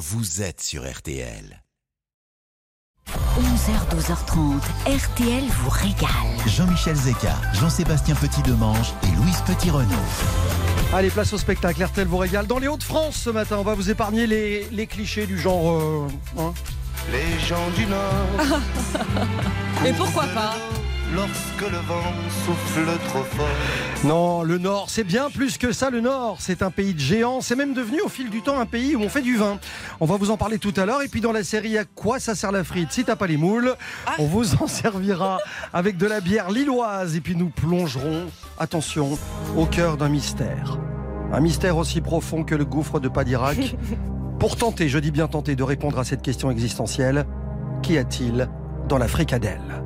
vous êtes sur RTL. 11h, 12h30, RTL vous régale. Jean-Michel Zeka, Jean-Sébastien Petit-Demange et Louise Petit-Renaud. Allez, place au spectacle. RTL vous régale. Dans les Hauts-de-France ce matin, on va vous épargner les, les clichés du genre. euh, hein. Les gens du Nord, Mais pourquoi pas? Lorsque le vent souffle trop fort. Non, le Nord, c'est bien plus que ça, le Nord. C'est un pays de géants. C'est même devenu au fil du temps un pays où on fait du vin. On va vous en parler tout à l'heure. Et puis dans la série À quoi ça sert la frite Si t'as pas les moules, on vous en servira avec de la bière lilloise. Et puis nous plongerons, attention, au cœur d'un mystère. Un mystère aussi profond que le gouffre de Padirac. Pour tenter, je dis bien tenter, de répondre à cette question existentielle, qu'y a-t-il dans la fricadelle?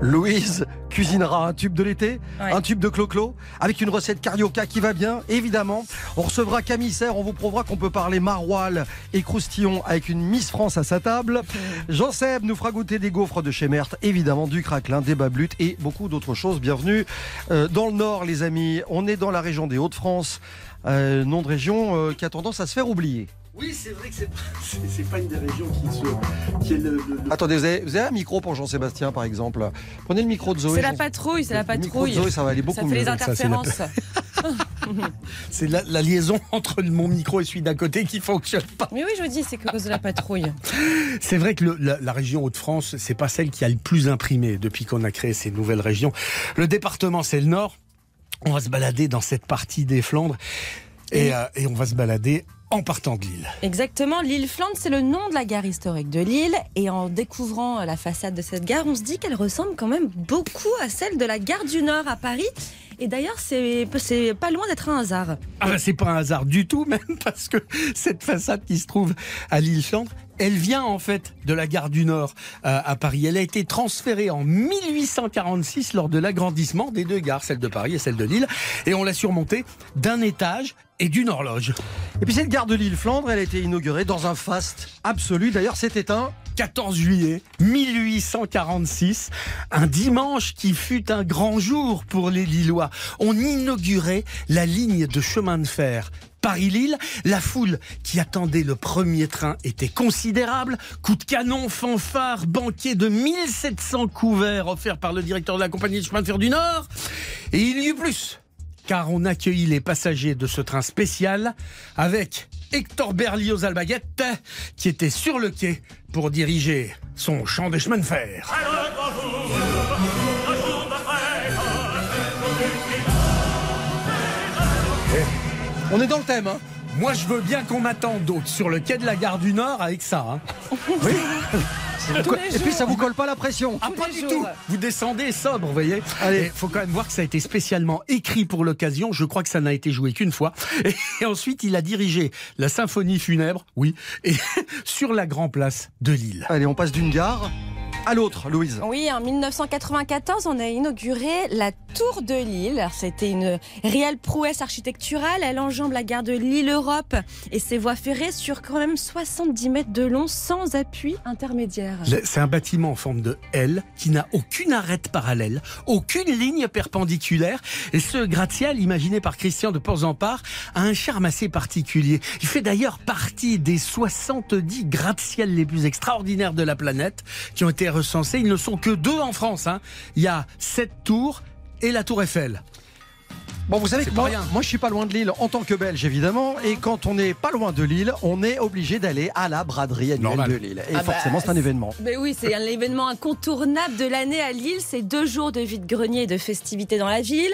Louise cuisinera un tube de l'été, Ouais. un tube de clo-clo, avec une recette carioca qui va bien, évidemment. On recevra Camille Serre, on vous prouvera qu'on peut parler maroilles et croustillon avec une Miss France à sa table. Jean Seb nous fera goûter des gaufres de chez Merthe, évidemment du craquelin, des bablutes et beaucoup d'autres choses. Bienvenue euh, dans le Nord, les amis. On est dans la région des Hauts-de-France, euh, nom de région euh, qui a tendance à se faire oublier. Oui, c'est vrai que c'est c'est pas une des régions qui, se, qui est le, le- le- Attendez, vous avez, vous avez un micro pour Jean-Sébastien, par exemple Prenez le micro de Zoé. C'est la patrouille, c'est la Le micro de patrouille. Zoé, ça va aller beaucoup Ça fait mieux. les Ça, c'est la- interférences. c'est la, la liaison entre mon micro et celui d'à côté qui fonctionne pas. Mais oui, je dis, c'est que cause de la patrouille. C'est vrai que le- la, la région Hauts-de-France, c'est pas celle qui a le plus imprimé depuis qu'on a créé ces nouvelles régions. Le département, c'est le Nord. On va se balader dans cette partie des Flandres et, euh, et on va se balader en partant de Lille. Exactement, l'île Flandre, c'est le nom de la gare historique de Lille. Et en découvrant la façade de cette gare, on se dit qu'elle ressemble quand même beaucoup à celle de la gare du Nord à Paris. Et d'ailleurs, c'est c'est pas loin d'être un hasard. Ah ben, c'est pas un hasard du tout, même parce que cette façade qui se trouve à l'île Flandre, elle vient en fait de la gare du Nord euh, à Paris. Elle a été transférée en 1846 lors de l'agrandissement des deux gares, celle de Paris et celle de Lille, et on l'a surmontée d'un étage et d'une horloge. Et puis cette gare de l'île Flandre, elle a été inaugurée dans un faste absolu. D'ailleurs, c'était un 14 juillet 1846, un dimanche qui fut un grand jour pour les Lillois. On inaugurait la ligne de chemin de fer. Paris-Lille, la foule qui attendait le premier train était considérable. Coup de canon, fanfare, banquet de 1700 couverts offerts par le directeur de la compagnie de chemin de fer du Nord. Et il y eut plus car on accueillit les passagers de ce train spécial avec Hector Berlioz Albaguette qui était sur le quai pour diriger son champ de chemin de fer. On est dans le thème. Hein Moi, je veux bien qu'on m'attende d'autres sur le quai de la gare du Nord avec ça. hein. Oui. Et puis ça vous colle pas la pression. Ah, pas du jours. tout. Vous descendez sobre, vous voyez. Allez. Il faut quand même voir que ça a été spécialement écrit pour l'occasion. Je crois que ça n'a été joué qu'une fois. Et ensuite, il a dirigé la symphonie funèbre, oui, et sur la Grand Place de Lille. Allez, on passe d'une gare à l'autre, Louise. Oui, en 1994, on a inauguré la Tour de Lille. C'était une réelle prouesse architecturale. Elle enjambe la gare de Lille-Europe et ses voies ferrées sur quand même 70 mètres de long sans appui intermédiaire. C'est un bâtiment en forme de L qui n'a aucune arête parallèle, aucune ligne perpendiculaire. Et ce gratte-ciel, imaginé par Christian de Porzampar, a un charme assez particulier. Il fait d'ailleurs partie des 70 gratte-ciels les plus extraordinaires de la planète qui ont été recensés. Ils ne sont que deux en France. hein. Il y a cette tour et la tour Eiffel. Bon, vous savez que moi, rien. moi, je suis pas loin de Lille en tant que Belge, évidemment. Et quand on n'est pas loin de Lille, on est obligé d'aller à la braderie annuelle Normal. de Lille. Et Ah bah, forcément, c'est un événement. Mais oui, c'est un événement incontournable de l'année à Lille. C'est deux jours de vide-grenier et de festivités dans la ville.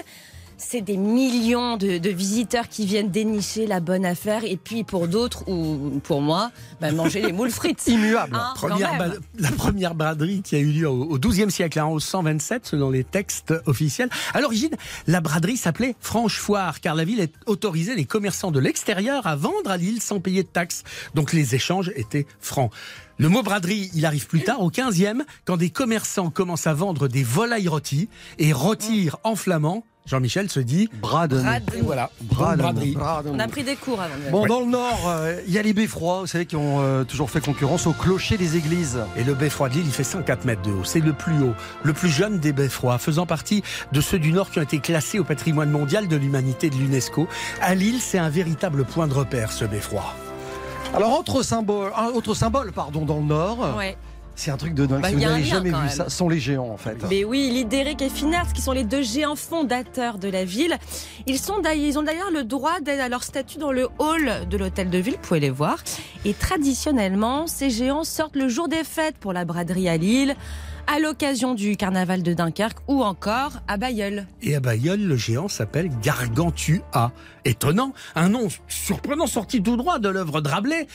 C'est des millions de, de visiteurs qui viennent dénicher la bonne affaire. Et puis pour d'autres, ou pour moi, bah, manger les moules frites. Immuable. Hein, Première ba- la première braderie qui a eu lieu au au XIIe siècle, hein, au 127, selon les textes officiels. À l'origine, la braderie s'appelait Franche-Foire, car la ville autorisait les commerçants de l'extérieur à vendre à Lille sans payer de taxes. Donc les échanges étaient francs. Le mot braderie, il arrive plus tard, au 15e, quand des commerçants commencent à vendre des volailles rôties. Et rôtir en flamand, Jean-Michel se dit. Braden. Voilà, Braden. On a pris des cours avant. de- Bon, Ouais. dans le Nord, euh, il y a les beffrois, vous savez, qui ont euh, toujours fait concurrence au clocher des églises. Et le beffroi de Lille, il fait 104 mètres de haut. C'est le plus haut, le plus jeune des beffrois, faisant partie de ceux du Nord qui ont été classés au patrimoine mondial de l'humanité de l'UNESCO. À Lille, c'est un véritable point de repère, ce beffroi. Alors, autre symbole, un autre symbole pardon, dans le Nord, Ouais. C'est un truc de dingue. Bah, si vous n'avez jamais vu même. ça, ce sont les géants en fait. Mais oui, Lidéric et Finards, qui sont les deux géants fondateurs de la ville, ils, sont d'ailleurs- ils ont d'ailleurs le droit d'être à leur statut dans le hall de l'hôtel de ville, vous pouvez les voir. Et traditionnellement, ces géants sortent le jour des fêtes pour la braderie à Lille, à l'occasion du carnaval de Dunkerque ou encore à Bayeul. Et à Bayeul, le géant s'appelle Gargantua. Étonnant, un nom surprenant sorti tout droit de l'œuvre de Rabelais.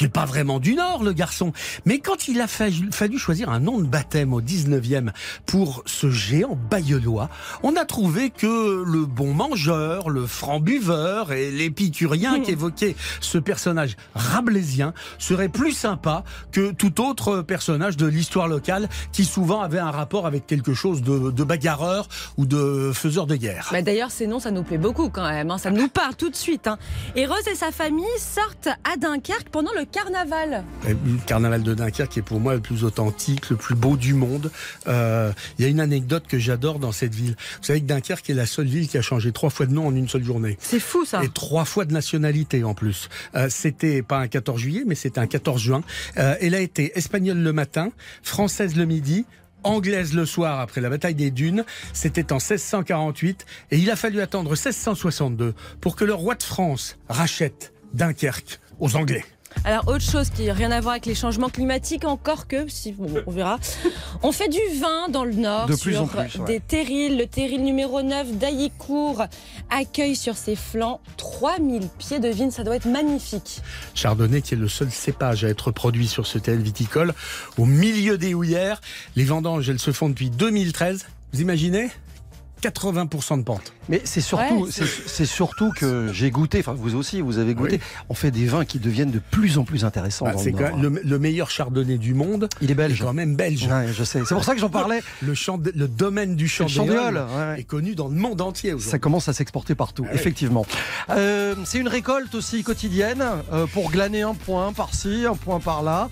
N'est pas vraiment du Nord, le garçon. Mais quand il a fallu, choisir un nom de baptême au 19e pour ce géant bayeulois, on a trouvé que le bon mangeur, le franc buveur et l'épicurien qu'évoquait ce personnage rabelaisien serait plus sympa que tout autre personnage de l'histoire locale qui souvent avait un rapport avec quelque chose de, de bagarreur ou de faiseur de guerre. Bah D'ailleurs, ces noms, ça nous plaît beaucoup quand même. hein. Ça nous parle tout de suite. hein. Et Rose et sa famille sortent à Dunkerque pendant le carnaval. Et Le carnaval de Dunkerque est pour moi le plus authentique, le plus beau du monde. Euh, Il y a une anecdote que j'adore dans cette ville. Vous savez que Dunkerque est la seule ville qui a changé trois fois de nom en une seule journée. C'est fou ça. Et trois fois de nationalité en plus. Euh, c'était pas un 14 juillet, mais c'était un 14 juin. Euh, elle a été espagnole le matin, française le midi, anglaise le soir après la bataille des Dunes. C'était en 1648 et il a fallu attendre 1662 pour que le roi de France rachète Dunkerque aux Anglais. Alors, autre chose qui n'a rien à voir avec les changements climatiques, encore que, si bon, on verra. On fait du vin dans le Nord De sur plus en plus, ouais. des terrils. Le terril numéro 9 d'Aillicourt accueille sur ses flancs 3000 pieds de vigne. Ça doit être magnifique. Chardonnay qui est le seul cépage à être produit sur ce tel viticole au milieu des houillères. Les vendanges, elles se font depuis 2013. Vous imaginez? 80% de pente. Mais c'est surtout, Ouais, c'est c'est surtout que j'ai goûté, enfin vous aussi, vous avez goûté. Oui. On fait des vins qui deviennent de plus en plus intéressants Ah, dans c'est le quand Nord. même le, le meilleur chardonnay du monde. Il est est belge. quand même belge. Ouais, je sais. C'est pour ça que j'en parlais. Le, domaine du chandéol ouais. est connu dans le monde entier Ça commence à s'exporter partout, Ah effectivement. Euh, c'est une récolte aussi quotidienne euh, pour glaner un point par-ci, un point par-là.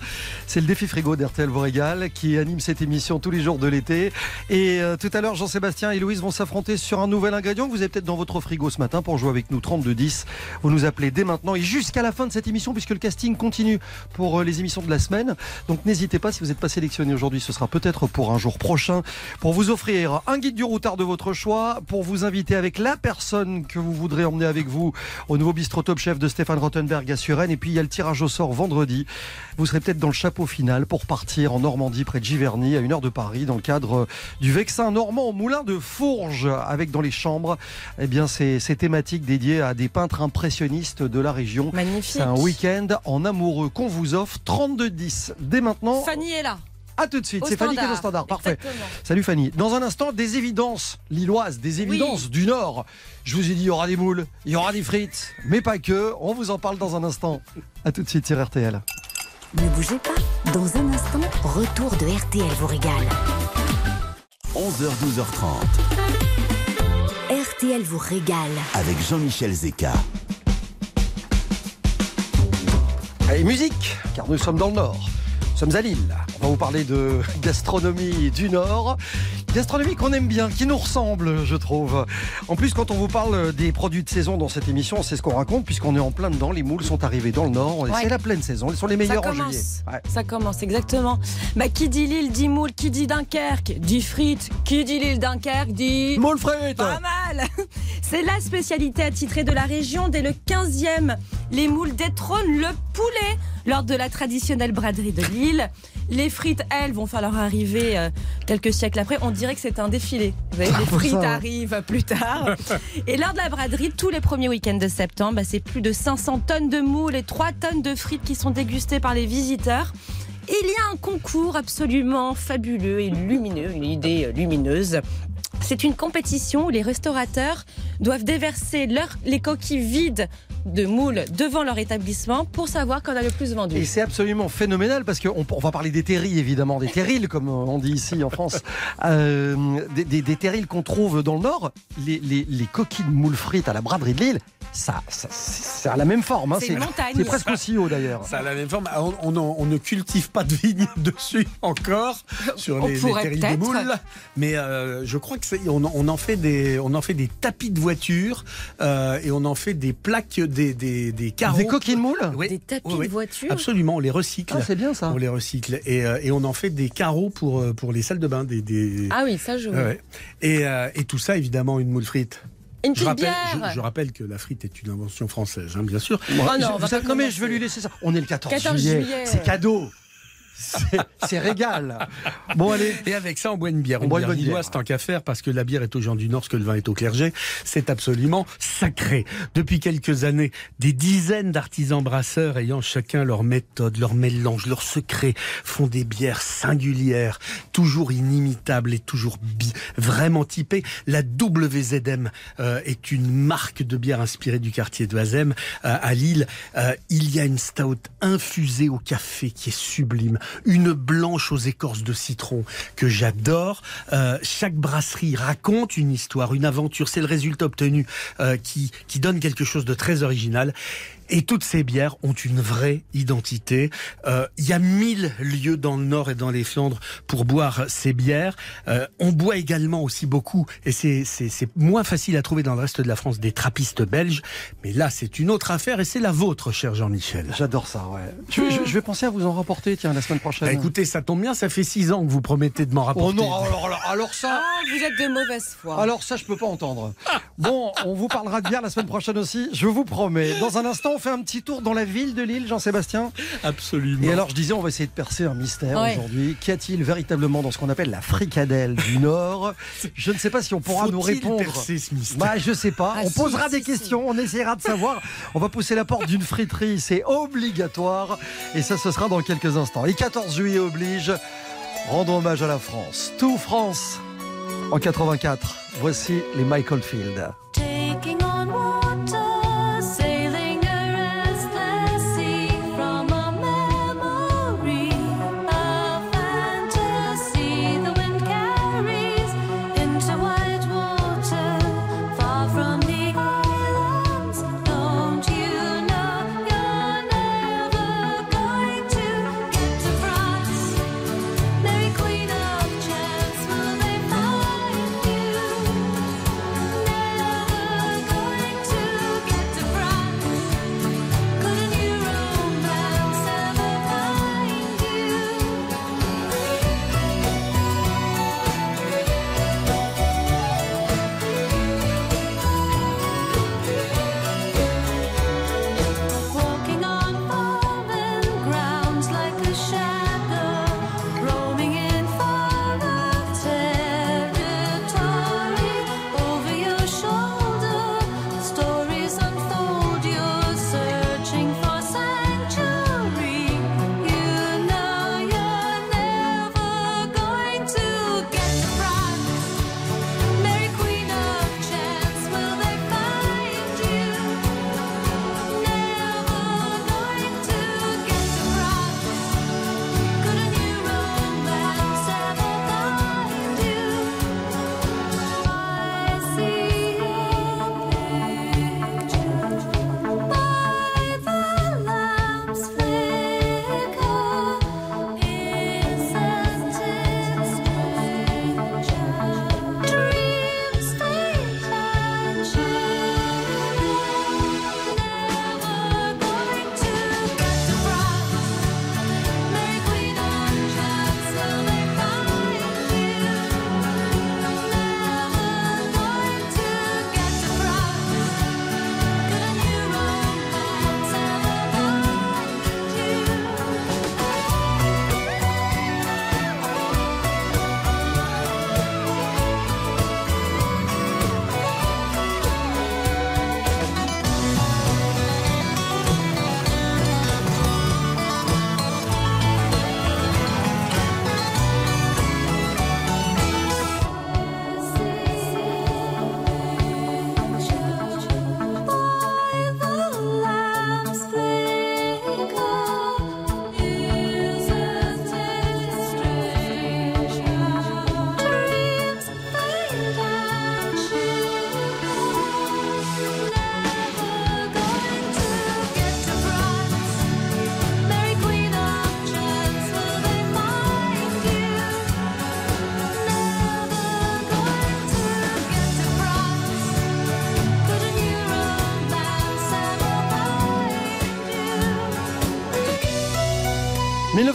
C'est le défi frigo d'RTL vous régale qui anime cette émission tous les jours de l'été. Et euh, tout à l'heure, Jean-Sébastien et Louise vont s'affronter sur un nouvel ingrédient que vous avez peut-être dans votre frigo ce matin pour jouer avec nous 3210. Vous nous appelez dès maintenant et jusqu'à la fin de cette émission puisque le casting continue pour euh, les émissions de la semaine. Donc n'hésitez pas, si vous n'êtes pas sélectionné aujourd'hui, ce sera peut-être pour un jour prochain, pour vous offrir un guide du routard de votre choix, pour vous inviter avec la personne que vous voudrez emmener avec vous au nouveau bistrot Top Chef de Stéphane Rottenberg à Suresnes. Et puis il y a le tirage au sort vendredi. Vous serez peut-être dans le chapeau final pour partir en Normandie, près de Giverny, à une heure de Paris, dans le cadre du Vexin normand au moulin de Fourges, avec dans les chambres, eh bien, ces, ces thématiques dédiées à des peintres impressionnistes de la région. Magnifique. C'est un week-end en amoureux qu'on vous offre 32-10 dès maintenant. Fanny est là. À tout de suite. C'est Fanny qui est au standard. standard. Parfait. Exactement. Salut Fanny. Dans un instant, des évidences lilloises, des évidences du Nord. Je vous ai dit, il y aura des moules, il y aura des frites, mais pas que. On vous en parle dans un instant. À tout de suite sur RTL. Ne bougez pas. Dans un instant, retour de RTL vous régale. 11h-12h30 RTL vous régale. avec Jean-Michel Zeka. Allez, musique, car nous sommes dans le Nord. Nous sommes à Lille. On va vous parler de gastronomie du Nord. Gastronomie qu'on aime bien, qui nous ressemble, je trouve. En plus, quand on vous parle des produits de saison dans cette émission, c'est ce qu'on raconte, puisqu'on est en plein dedans. Les moules sont arrivés dans le Nord. Ouais. C'est la pleine saison. Ils sont les meilleurs en juillet. Ouais. Ça commence, exactement. Bah, qui dit Lille dit moule, qui dit Dunkerque dit frites, qui dit Lille Dunkerque dit. Moules frites Pas mal C'est la spécialité attitrée de la région dès le 15e. Les moules détrônent le poulet lors de la traditionnelle braderie de Lille. Les frites, elles, vont faire leur arrivée euh, quelques siècles après. On dirait que c'est un défilé. Vous voyez, les frites ça, ouais. arrivent plus tard. Et lors de la braderie, tous les premiers week-ends de septembre, bah, c'est plus de 500 tonnes de moules et 3 tonnes de frites qui sont dégustées par les visiteurs. Il y a un concours absolument fabuleux et lumineux, une idée euh, lumineuse. C'est une compétition où les restaurateurs doivent déverser leur- les coquilles vides de moules devant leur établissement pour savoir qu'on a le plus vendu. Et c'est absolument phénoménal parce qu'on on va parler des terrils évidemment, des terrils comme on dit ici en France, Euh, des, des, des terrils qu'on trouve dans le Nord. Les, les, les coquilles de moules frites à la braderie de Lille, ça, ça c'est à la même forme. hein. C'est une montagne. c'est presque aussi haut d'ailleurs. Ça a la même forme. On, on en- on ne cultive pas de vigne dessus encore sur On les, les terrils de moules, mais euh, je crois que c'est- on, on en fait des on en fait des tapis de voiture euh, et on en fait des plaques des, des, des carreaux. Des coquilles de moules Oui, Des tapis oui, oui. de voiture. Absolument, on les recycle. Ah, c'est bien ça. On les recycle et, euh, et on en fait des carreaux pour, euh, pour les salles de bain. Des, des... Ah oui, ça je ouais. Et, euh, et tout ça, évidemment, une moule frite. Une Je rappelle, bière. je, je rappelle que la frite est une invention française, hein, bien sûr. Oh non, Je- on va vous pas savez- non mais je vais lui laisser ça. On est le 14, 14 juillet. juillet. C'est cadeau. C'est régal. Bon allez. Et avec ça, on boit une bière. On boit une bière lilloise, tant qu'à faire, parce que la bière est aux gens du Nord, ce que le vin est au clergé. C'est absolument sacré. Depuis quelques années, des dizaines d'artisans brasseurs ayant chacun leur méthode, leur mélange, leur secret, font des bières singulières, toujours inimitables et toujours bi vraiment typées. La WZM euh, est une marque de bière inspirée du quartier de Hazem euh, à Lille. Euh, il y a une stout infusée au café qui est sublime, une blanche aux écorces de citron que j'adore. Euh, chaque brasserie raconte une histoire, une aventure. C'est le résultat obtenu euh, qui, qui donne quelque chose de très original. Et toutes ces bières ont une vraie identité. Euh, Il y a mille lieux dans le Nord et dans les Flandres pour boire ces bières. Euh, on boit également aussi beaucoup, et c'est- c'est c'est moins facile à trouver dans le reste de la France, des trappistes belges. Mais là, c'est une autre affaire, et c'est la vôtre, cher Jean-Michel. J'adore ça, ouais. Je, je- je vais penser à vous en rapporter, tiens, la semaine prochaine. Bah, écoutez, ça tombe bien, ça fait six ans que vous promettez de m'en oh rapporter. non, alors, alors, alors ça. Ah, vous êtes de mauvaise foi. Alors ça, je peux pas entendre. Bon, on vous parlera de bière la semaine prochaine aussi, je vous promets. Dans un instant, on fait un petit tour dans la ville de Lille, Jean-Sébastien? Absolument. Et alors, je disais, on va essayer de percer un mystère Ouais. aujourd'hui. Qu'y a-t-il véritablement dans ce qu'on appelle la fricadelle du Nord? Je ne sais pas si on pourra nous répondre. percer ce mystère? Bah, je sais pas. Ah, on si, posera si, des si. questions, on essaiera de savoir. On va pousser la porte d'une friterie, c'est obligatoire. Et ça, ce sera dans quelques instants. Et 14 juillet oblige. Rendons hommage à la France. Tout France en 84. Voici les Michael Field. Taking on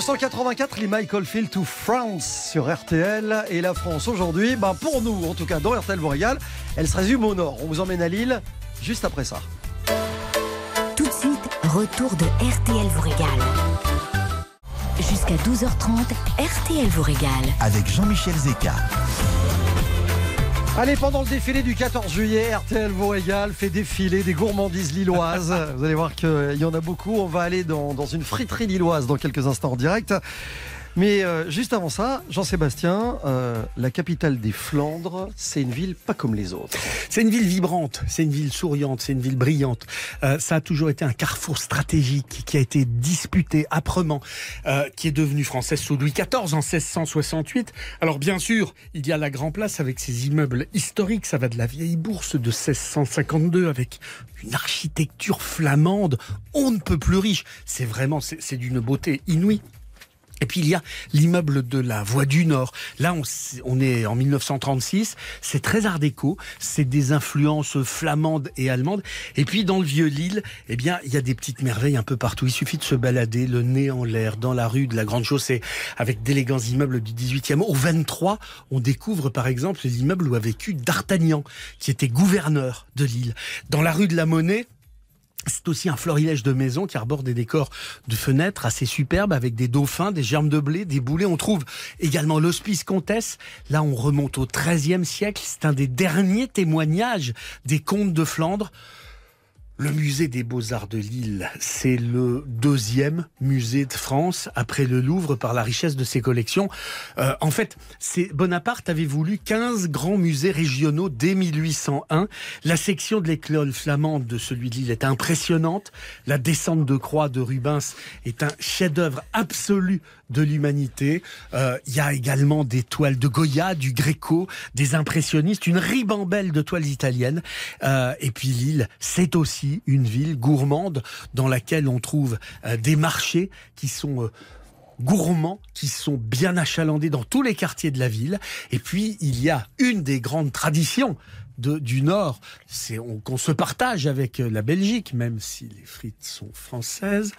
1984, les Michael Field to France sur RTL. Et la France aujourd'hui, ben pour nous, en tout cas dans RTL vous régale, elle se résume au nord. On vous emmène à Lille juste après ça. Tout de suite, retour de RTL vous régale. Jusqu'à 12h30, RTL vous régale. Avec Jean-Michel Zeka. Allez, pendant le défilé du 14 juillet, RTL vous régale, fait défiler des gourmandises lilloises. Vous allez voir qu'il y en a beaucoup. On va aller dans, dans une friterie lilloise dans quelques instants en direct. Mais euh, juste avant ça, Jean-Sébastien, euh, la capitale des Flandres, c'est une ville pas comme les autres. C'est une ville vibrante, c'est une ville souriante, c'est une ville brillante. Euh, ça a toujours été un carrefour stratégique qui a été disputé âprement, euh, qui est devenu française sous Louis XIV en 1668. Alors bien sûr, il y a la Grand Place avec ses immeubles historiques. Ça va de la vieille bourse de 1652 avec une architecture flamande, on ne peut plus riche. C'est vraiment, c'est c'est d'une beauté inouïe. Et puis il y a l'immeuble de la Voie du Nord. Là, on, est en 1936. C'est très art déco. C'est des influences flamandes et allemandes. Et puis dans le vieux Lille, eh bien, il y a des petites merveilles un peu partout. Il suffit de se balader, le nez en l'air, dans la rue de la Grande Chaussée, avec d'élégants immeubles du 18e. Au 23, on découvre par exemple l'immeuble où a vécu D'Artagnan, qui était gouverneur de Lille. Dans la rue de la Monnaie, c'est aussi un florilège de maisons qui arbore des décors de fenêtres assez superbes avec des dauphins, des germes de blé, des boulets. On trouve également l'hospice Comtesse. Là, on remonte au XIIIe siècle. C'est un des derniers témoignages des comtes de Flandre. Le musée des beaux-arts de Lille, c'est le deuxième musée de France après le Louvre par la richesse de ses collections. Euh, en fait, Bonaparte avait voulu 15 grands musées régionaux dès 1801. La section de l'école flamande de celui de Lille est impressionnante. La descente de croix de Rubens est un chef-d'œuvre absolu de l'humanité. Euh, Il y a également des toiles de Goya, du Gréco, des impressionnistes, une ribambelle de toiles italiennes. Euh, et puis Lille, c'est aussi une ville gourmande dans laquelle on trouve euh, des marchés qui sont euh, gourmands, qui sont bien achalandés dans tous les quartiers de la ville. Et puis il y a une des grandes traditions de, du Nord, c'est on- qu'on se partage avec la Belgique, même si les frites sont françaises,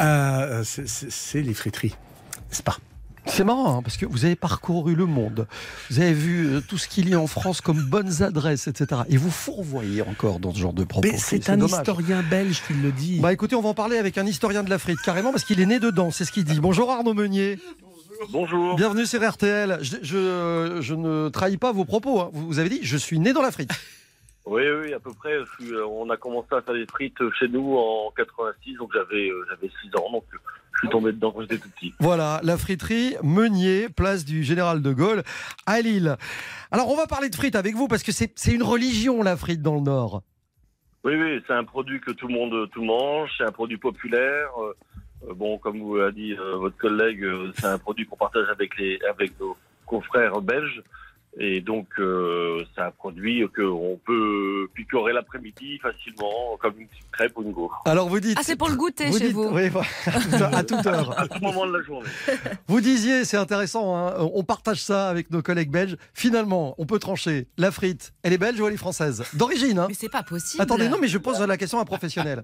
euh, c'est les friteries, n'est-ce pas C'est marrant, hein, parce que vous avez parcouru le monde. Vous avez vu euh, tout ce qu'il y a en France comme bonnes adresses, etc. Et vous fourvoyez encore dans ce genre de propos. Mais c'est un dommage. historien belge qui le dit. Bah écoutez, on va en parler avec un historien de la frite, carrément, parce qu'il est né dedans, c'est ce qu'il dit. Bonjour Arnaud Meunier, Bonjour. bienvenue sur RTL. Je, je, je ne trahis pas vos propos, hein. vous, avez dit, je suis né dans la frite. Oui, oui, à peu près. Suis, euh, on a commencé à faire des frites chez nous en 86, donc j'avais euh, j'avais 6 ans, donc euh, je suis tombé dedans quand j'étais tout petit. Voilà, la friterie Meunier, place du Général de Gaulle, à Lille. Alors on va parler de frites avec vous, parce que c'est une religion la frite dans le Nord. Oui, oui, c'est un produit que tout le monde tout mange, c'est un produit populaire. euh, bon, comme vous l'a dit euh, votre collègue, euh, c'est un produit qu'on partage avec les avec nos confrères belges. Et donc, euh, c'est un produit qu'on peut picorer l'après-midi facilement, comme une petite crêpe ou une gaufre, Alors vous dites... Ah, c'est pour le goûter chez dites- vous. Oui, voilà, à toute heure. à tout moment de la journée. Vous disiez, c'est intéressant, hein, on partage ça avec nos collègues belges. Finalement, on peut trancher. La frite, elle est belge ou elle est française? D'origine, hein Mais c'est pas possible. Attendez, non, mais je pose la question à un professionnel.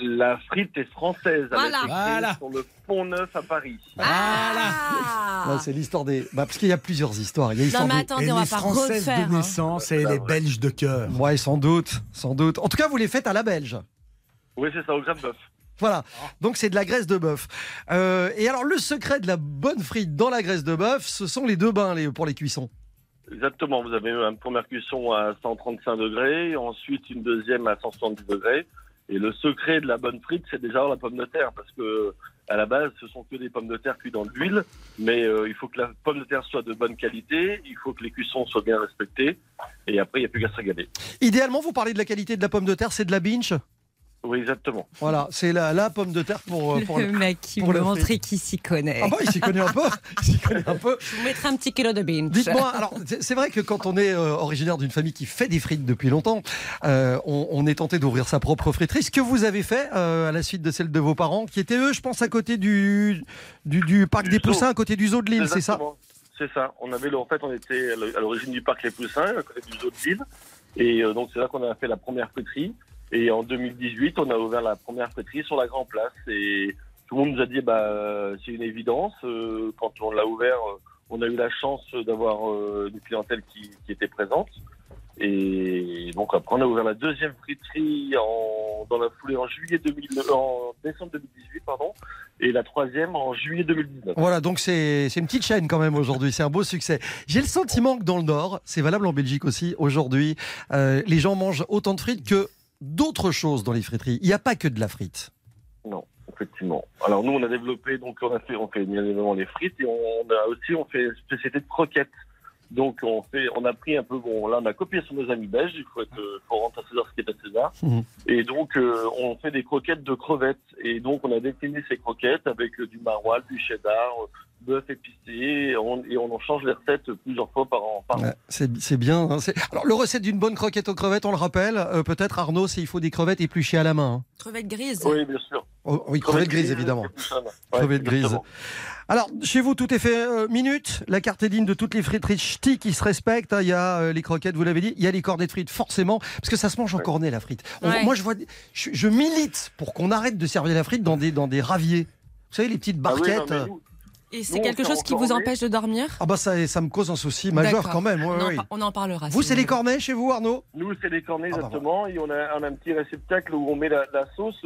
La frite est française. A Voilà. Voilà. sur le Pont Neuf à Paris. Ah Là, c'est l'histoire des. Bah, parce qu'il y a plusieurs histoires. Il y a l'histoire Non, mais des- attendez, elle on va est pas française refaire. de hein. naissance et elle est belge de cœur. Ouais, sans doute, sans doute. En tout cas, vous les faites à la belge. Oui, c'est ça, au grain de bœuf. Voilà. Donc c'est de la graisse de bœuf. Euh, et alors le secret de la bonne frite dans la graisse de bœuf, ce sont les deux bains les, pour les cuissons. Exactement, vous avez une première cuisson à 135 degrés, ensuite une deuxième à 170 degrés. Et le secret de la bonne frite, c'est déjà la pomme de terre, parce que à la base, ce sont que des pommes de terre cuites dans l'huile, mais euh, il faut que la pomme de terre soit de bonne qualité, il faut que les cuissons soient bien respectées, et après, il n'y a plus qu'à se régaler. Idéalement, vous parlez de la qualité de la pomme de terre, c'est de la binge? Oui, exactement. Voilà, c'est la, la pomme de terre pour. euh, pour Le mec qui pour me montrait qu'il s'y connaît. Ah bah, il s'y connaît un peu. Il s'y connaît un peu. Je vous mettrai un petit kilo de binge. Dites-moi, alors c'est vrai que quand on est euh, originaire d'une famille qui fait des frites depuis longtemps, euh, on, on est tenté d'ouvrir sa propre friterie. Ce que vous avez fait euh, à la suite de celle de vos parents, qui étaient eux, je pense, à côté du, du, du parc Du des zoo. Poussins, à côté du zoo de Lille, c'est ça? C'est ça. On avait, le- en fait, on était à l'o- à l'origine du parc Les Poussins, à côté du zoo de Lille. Et euh, donc, c'est là qu'on a fait la première friterie. Et en 2018, on a ouvert la première friterie sur la Grand Place. Et tout le monde nous a dit bah c'est une évidence. Euh, quand on l'a ouvert, euh, on a eu la chance d'avoir euh, une clientèle qui, était présente. Et donc après on a ouvert la deuxième friterie dans la foulée en juillet 2000, en décembre 2018 pardon, et la troisième en juillet 2019. Voilà, donc c'est une petite chaîne quand même aujourd'hui, c'est un beau succès. J'ai le sentiment que dans le Nord, c'est valable en Belgique aussi, aujourd'hui, les gens mangent autant de frites que d'autres choses dans les friteries. Il n'y a pas que de la frite. Non, effectivement. Alors nous, on a développé, donc on a fait, on fait évidemment les frites et on a aussi, on fait une spécialité de croquettes. Donc on fait, on a pris un peu, bon, là on a copié sur nos amis belges. Il faut être, euh, faut rendre à César ce qui est à César. Mhm. Et donc euh, on fait des croquettes de crevettes. Et donc on a décliné ces croquettes avec euh, du maroilles, du cheddar, euh, bœuf épicé, et on, et on en change les recettes plusieurs fois par an. Par an. Ouais, c'est c'est bien. hein, c'est- Alors, le recette d'une bonne croquette aux crevettes, on le rappelle, euh, peut-être Arnaud, c'est il faut des crevettes épluchées à la main. hein. Crevette grise. Oui, bien sûr. Oh, oui, crevettes grises, évidemment. Ouais, Crevettes grises. exactement. Alors, chez vous, tout est fait euh, minute. La carte est digne de toutes les friteries ch'ti qui se respectent. hein. Il y a euh, les croquettes, vous l'avez dit. Il y a les cornets de frites, forcément, parce que ça se mange en Ouais. cornet, la frite. On- Ouais. Moi, je vois, je, je milite pour qu'on arrête de servir la frite dans des, dans des raviers. Vous savez, les petites Ah oui, non, barquettes. euh, Et c'est quelque chose qui vous cornet. empêche de dormir? Ah bah ça, ça me cause un souci majeur quand même. ouais, on, en on parlera. Vous, c'est les cornets chez vous, Arnaud? Nous, c'est les cornets, Ah bah exactement. Et on a, on a un petit réceptacle où on met la, la sauce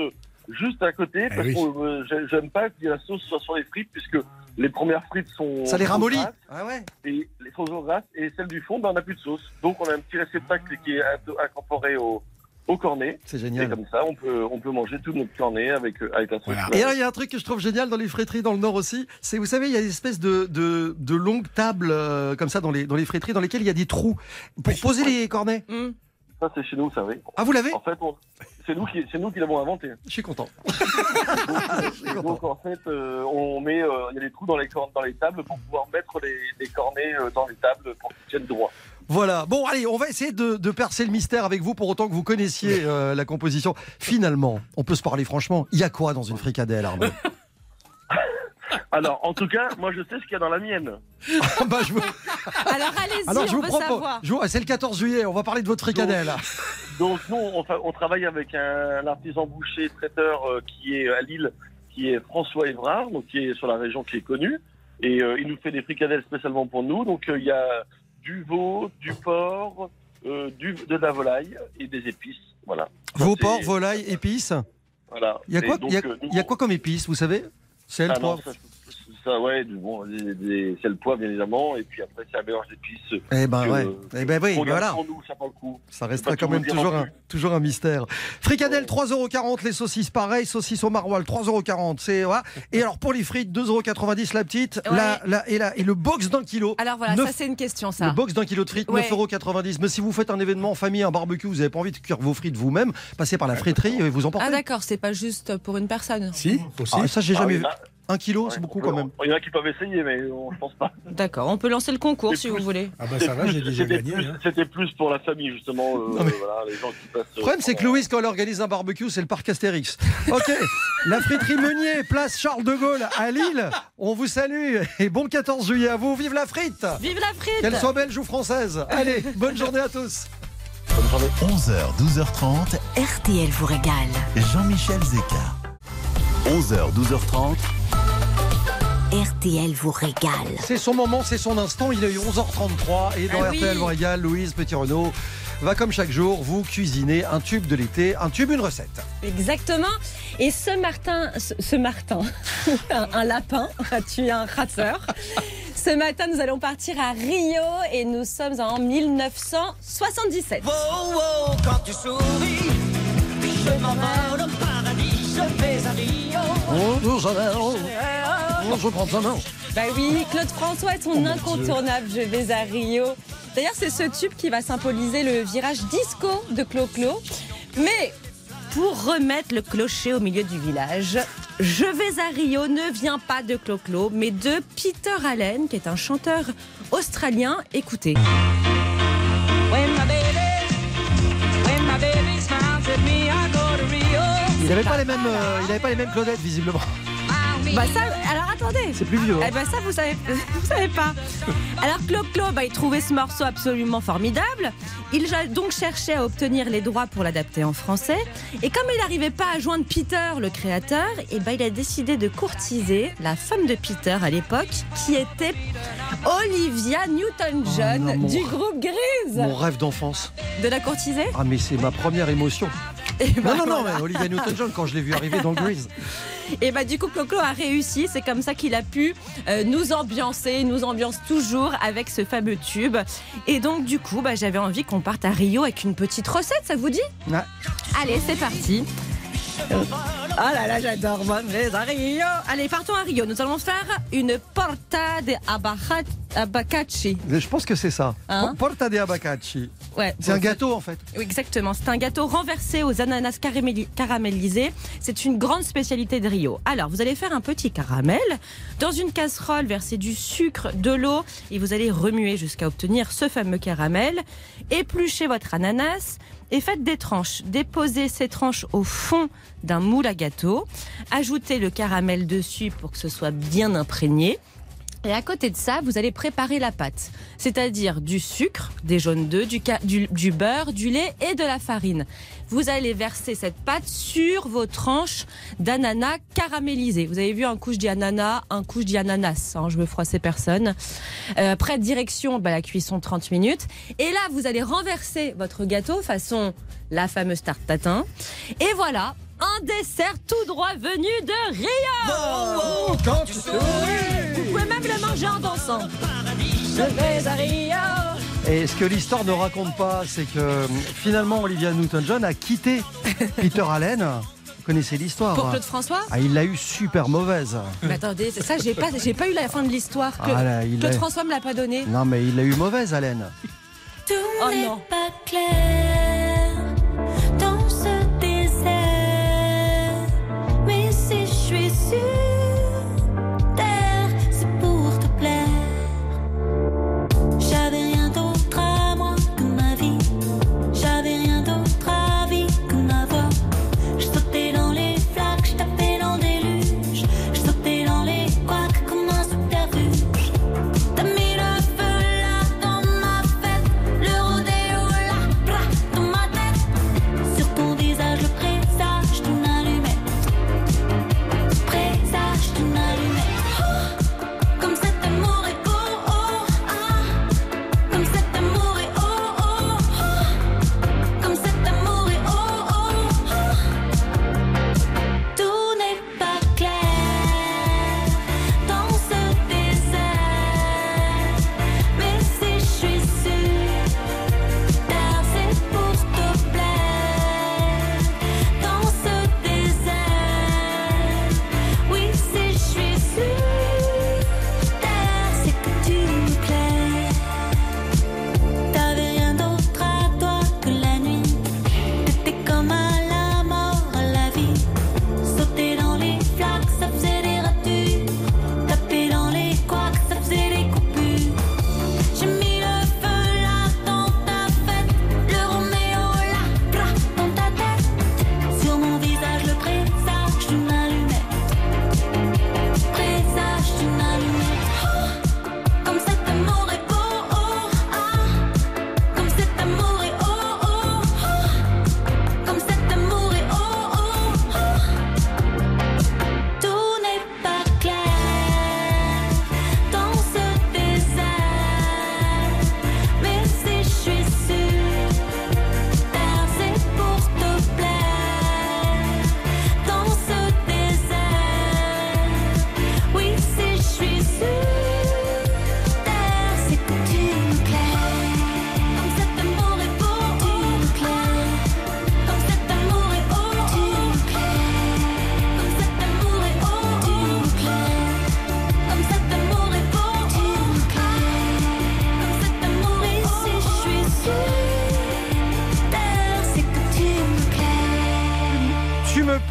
juste à côté. Parce oui. que euh, j'ai- j'aime pas que la sauce soit sur les frites, puisque les premières frites sont. Ça les ramollit Ah ouais Et les sauces sont grasses. Et celles du fond, ben, on n'a plus de sauce. Donc, on a un petit réceptacle qui est inc- incorporé au, au cornet. C'est Et génial. comme ça, on peut, on peut manger tout notre cornet avec, euh, avec la sauce. Voilà. Et alors, il y a un truc que je trouve génial dans les friteries dans le Nord aussi. C'est, vous savez, il y a des espèces de, de, de longues tables euh, comme ça dans les, dans les friteries dans lesquelles il y a des trous pour poser les cornets. Hmm. Ça, c'est chez nous, ça, oui. Ah, vous l'avez En fait, on- c'est nous qui, c'est nous qui l'avons inventé. Je suis content. Donc en fait, euh, on met, euh, il y a des trous dans les cornes, dans les tables pour pouvoir mettre les, les cornets euh, dans les tables pour qu'ils tiennent droit. Voilà. Bon, allez, on va essayer de, de percer le mystère avec vous pour autant que vous connaissiez la composition. Finalement, on peut se parler franchement. Il y a quoi dans une fricadelle, Arnaud? Alors, en tout cas, moi je sais ce qu'il y a dans la mienne. Bah, je vous- Alors allez-y, Alors, je on vous veut propose. savoir. je vous- C'est le 14 juillet. On va parler de votre fricadelle. Donc nous, on, fa- on travaille avec un, artisan boucher traiteur euh, qui est à Lille, qui est François Évrard, donc qui est sur la région qui est connue, et euh, il nous fait des fricadelles spécialement pour nous. Donc euh, il y a du veau, du porc, euh, du, de la volaille et des épices. Voilà. Vos porcs, volailles, épices. Voilà. Il y a Et quoi, donc, il y a, euh, nous, il y a quoi comme épices, vous savez? Sel, Ah non, poivre. Ça, ouais, du- bon, des, des, c'est le poids bien évidemment, et puis après c'est un mélange d'épices. Eh ben que- ouais. Eh ben oui, voilà. nous, ça le coup. Ça Je restera quand même toujours un, toujours un mystère. Fricadelle, 3,40€, les saucisses pareil, saucisses au maroilles, 3,40€. C'est, voilà. Et alors pour les frites, 2,90€ la petite, Ouais. la, la- et, la, et le box d'un kilo. Alors voilà, ça c'est une question Le ça. box d'un kilo de frites, Ouais. 9,90€. Mais si vous faites un événement en famille, un barbecue, vous n'avez pas envie de cuire vos frites vous-même, passez par la friterie et vous emportez. Ah d'accord, c'est pas juste pour une personne. Si, aussi. Ah, ça, j'ai Ah, jamais vu. en Un kilo, ouais, c'est beaucoup peut- quand même. Il y en a qui peuvent essayer, mais on- je pense pas. D'accord, on peut lancer le concours si plus- vous voulez. Ah bah ça va, j'ai déjà c'était gagné. plus- hein. C'était plus pour la famille, justement. euh, Non, mais- voilà, les gens qui passent. Le problème, c'est que Louise, quand elle organise un barbecue, c'est le parc Astérix. Ok, la friterie Meunier, place Charles de Gaulle à Lille. On vous salue et bon 14 juillet à vous. Vive la frite Vive la frite Qu'elle soit belge ou française. Allez, bonne journée à tous. 11h, 12h30, RTL vous régale. Jean-Michel Zeka. 11h, 12h30, RTL vous régale. C'est son moment, c'est son instant. Il est 11h33 et dans Ah oui. RTL vous régale, Louise Petit-Renault va comme chaque jour vous cuisiner un tube de l'été, un tube, une recette. Exactement. Et ce Martin, ce, ce Martin, un, un lapin a tué un rateur. Ce matin, nous allons partir à Rio et nous sommes en 1977. Wow, wow, quand tu souris, je m'envole au paradis, je vais à Rio. Oh, je prends sa main. Bah oui, Claude François est son incontournable Je vais à Rio. D'ailleurs, c'est ce tube qui va symboliser le virage disco de Clo-Clo. Mais pour remettre le clocher au milieu du village, Je vais à Rio ne vient pas de Clo-Clo, mais de Peter Allen, qui est un chanteur australien. Écoutez. Il n'avait pas les mêmes, euh, il avait pas les mêmes Claudettes visiblement. Bah ça, alors attendez. C'est plus vieux. hein. Eh ben ça, vous savez, vous savez pas. Alors Clo-Clo, bah, il trouvait ce morceau absolument formidable. Il a donc cherché à obtenir les droits pour l'adapter en français. Et comme il n'arrivait pas à joindre Peter, le créateur, et ben il a décidé de courtiser la femme de Peter à l'époque, qui était Olivia Newton-John Oh du groupe Grise. Mon rêve d'enfance. De la courtiser? Ah, mais c'est ma première émotion. Et ben Non, non, non, voilà. mais Olivia Newton-John, quand je l'ai vu arriver dans Grease. Et bah du coup Clo-Clo a réussi, c'est comme ça qu'il a pu euh, nous ambiancer, nous ambiance toujours avec ce fameux tube. Et donc du coup bah, j'avais envie qu'on parte à Rio avec une petite recette, ça vous dit? Ouais. Allez c'est parti. Oh là là j'adore mais à Rio. Allez partons à Rio, nous allons faire une porta de abaca- abacachi. Je pense que c'est ça. Hein Porta de abacacci. Ouais, C'est un gâteau en fait. Oui, exactement. C'est un gâteau renversé aux ananas caraméli- caramélisés. C'est une grande spécialité de Rio. Alors, vous allez faire un petit caramel. Dans une casserole, versez du sucre, de l'eau et vous allez remuer jusqu'à obtenir ce fameux caramel. Épluchez votre ananas et faites des tranches. Déposez ces tranches au fond d'un moule à gâteau. Ajoutez le caramel dessus pour que ce soit bien imprégné. Et à côté de ça, vous allez préparer la pâte, c'est-à-dire du sucre, des jaunes d'œufs, du, beurre, du lait et de la farine. Vous allez verser cette pâte sur vos tranches d'ananas caramélisées. Vous avez vu un couche d'ananas, un couche d'ananas. Hein, je veux froisser personne. Euh, après, direction bah, la cuisson 30 minutes. Et là, vous allez renverser votre gâteau façon la fameuse tarte tatin. Et voilà, un dessert tout droit venu de Rio. Vous pouvez même le manger en dansant. Je vais à Rio. Et ce que l'histoire ne raconte pas, c'est que euh, finalement Olivia Newton-John a quitté Peter Allen. Vous connaissez l'histoire Pour Claude François Ah, il l'a eu super mauvaise. Mais attendez, ça j'ai pas, j'ai pas eu la fin de l'histoire. Claude, Ah là, il Claude François me l'a pas donné. Non, mais il l'a eu mauvaise, Allen. Tout Oh n'est non. pas clair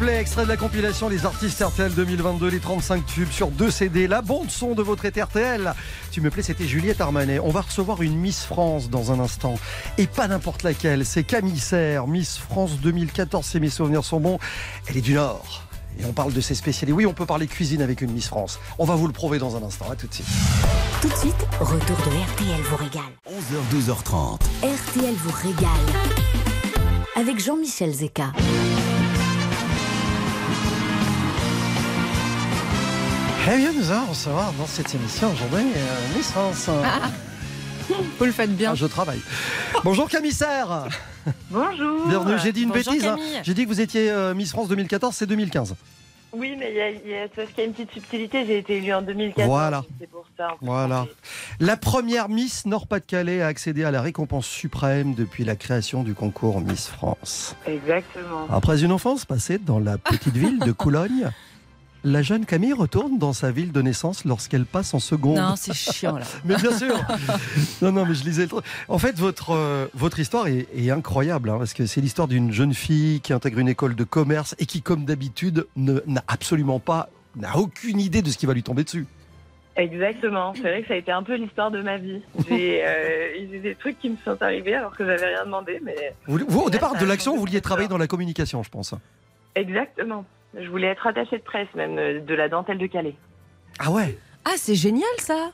plais. Tu me plais, extrait de la compilation Les artistes RTL 2022, les 35 tubes sur deux CD, la bande son de votre été RTL. Tu me plais, c'était Juliette Armanet. On va recevoir une Miss France dans un instant. Et pas n'importe laquelle, c'est Camille Serre, Miss France 2014, si mes souvenirs sont bons. Elle est du Nord. Et on parle de ses spécialités. Oui, on peut parler cuisine avec une Miss France. On va vous le prouver dans un instant. À tout de suite. Tout de suite, retour de RTL vous régale. 11h, 12h30. RTL vous régale. Avec Jean-Michel Zeka. Eh bien, nous allons recevoir dans cette émission aujourd'hui euh, Miss France. Vous le faites bien. Ah, je travaille. Bonjour Camissaire. Bonjour. Bienvenue. J'ai dit une Bonjour, bêtise. hein. J'ai dit que vous étiez euh, Miss France 2014, c'est 2015. Oui, mais il y a, il y a- parce qu'il y a une petite subtilité, j'ai été élue en 2014. Voilà. C'est pour ça. en fait. Voilà. La première Miss Nord-Pas-de-Calais a accédé à la récompense suprême depuis la création du concours Miss France. Exactement. Après une enfance passée dans la petite ville de Coulogne, la jeune Camille retourne dans sa ville de naissance lorsqu'elle passe en seconde. Non, c'est chiant là. Mais bien sûr Non, non, mais je lisais le truc. En fait, votre, euh, votre histoire est, est incroyable, hein, parce que c'est l'histoire d'une jeune fille qui intègre une école de commerce et qui, comme d'habitude, ne- n'a absolument pas, n'a aucune idée de ce qui va lui tomber dessus. Exactement. C'est vrai que ça a été un peu l'histoire de ma vie. J'ai euh, il y a des trucs qui me sont arrivés alors que j'avais rien demandé, mais Vous, vous, au départ de a l'action, vous vouliez travailler dans la communication, je pense. exactement. Je voulais être attachée de presse, même euh, de la dentelle de Calais. Ah ouais Ah, c'est génial ça.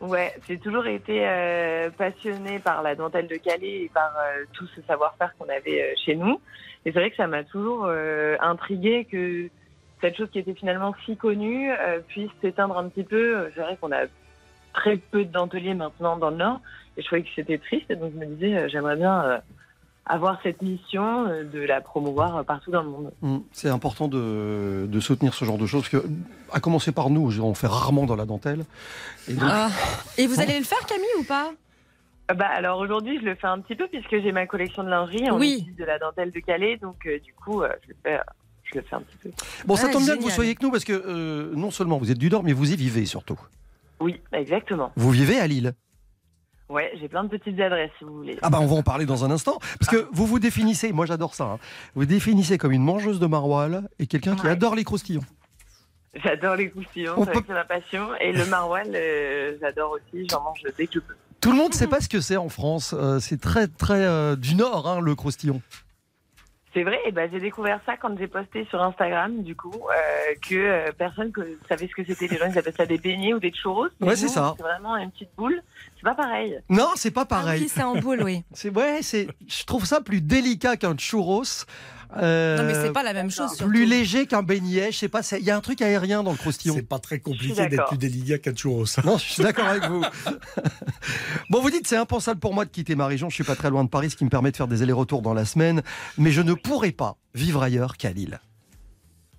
Ouais, j'ai toujours été euh, passionnée par la dentelle de Calais et par euh, tout ce savoir-faire qu'on avait euh, chez nous. Et c'est vrai que ça m'a toujours euh, intriguée que cette chose qui était finalement si connue euh, puisse s'éteindre un petit peu. C'est vrai qu'on a très peu de denteliers maintenant dans le Nord et je trouvais que c'était triste. Et donc je me disais, euh, j'aimerais bien euh, avoir cette mission euh, de la promouvoir euh, partout dans le monde. Mm, C'est important de, de soutenir ce genre de choses, parce que, à commencer par nous, on fait rarement dans la dentelle. Et donc, Ah. Et vous allez le faire, Camille, ou pas? Euh, Bah, alors aujourd'hui, je le fais un petit peu puisque j'ai ma collection de lingerie. On Oui. de la dentelle de Calais, donc euh, du coup, euh, je, le fais, je le fais un petit peu. bon, ça Ah, tombe bien que vous soyez avec nous, parce que euh, non seulement vous êtes du Nord, mais vous y vivez surtout. Oui, exactement. Vous vivez à Lille. Ouais, j'ai plein de petites adresses si vous voulez. Ah bah on va en parler dans un instant, parce que vous vous définissez, moi j'adore ça, hein, vous définissez comme une mangeuse de maroilles et quelqu'un qui Ouais. adore les croustillons. J'adore les croustillons, On c'est peut- ma passion. Et le maroilles, euh, j'adore aussi, j'en mange dès que je peux. Tout le monde ne sait pas ce que c'est en France, euh, c'est très très euh, du Nord hein, le croustillon. C'est vrai, et ben j'ai découvert ça quand j'ai posté sur Instagram, du coup, euh, que euh, personne que savait ce que c'était. Les gens, ils appellent ça des beignets ou des churros. mais Ouais, c'est nous, ça. C'est vraiment une petite boule. C'est pas pareil. Non, c'est pas Ah pareil. oui, c'est en boule, oui. C'est ouais, c'est je trouve ça plus délicat qu'un churros. Euh, Non, mais c'est pas la même chose. surtout. plus léger qu'un beignet, je sais pas, il y a un truc aérien dans le croustillon. C'est pas très compliqué d'être plus délicat qu'un churros. Non, je suis d'accord avec vous. bon, vous dites c'est impensable pour moi de quitter ma région. Je suis pas très loin de Paris, ce qui me permet de faire des allers-retours dans la semaine. Mais je ne pourrais pas vivre ailleurs qu'à Lille.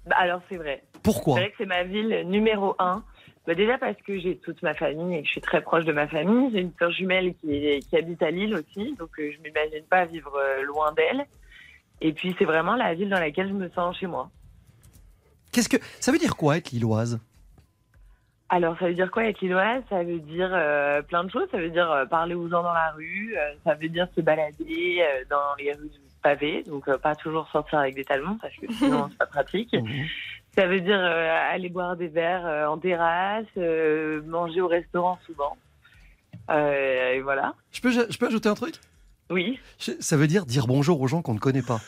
Bah, alors c'est vrai. Pourquoi C'est vrai que c'est ma ville numéro un. Bah, déjà parce que j'ai toute ma famille et que je suis très proche de ma famille. J'ai une sœur jumelle qui, est- qui habite à Lille aussi, donc euh, je m'imagine pas vivre euh, loin d'elle. Et puis c'est vraiment la ville dans laquelle je me sens chez moi. Qu'est-ce que ça veut dire quoi être lilloise? Alors ça veut dire quoi être lilloise? Ça veut dire euh, plein de choses. Ça veut dire euh, parler aux gens dans la rue. euh, ça veut dire se balader dans les rues pavées, donc pas toujours sortir avec des talons parce que sinon c'est pas pratique. Ça veut dire aller boire des verres en terrasse, manger au restaurant souvent. Et voilà. je peux, je peux ajouter un truc? Oui, Ça veut dire dire bonjour aux gens qu'on ne connaît pas.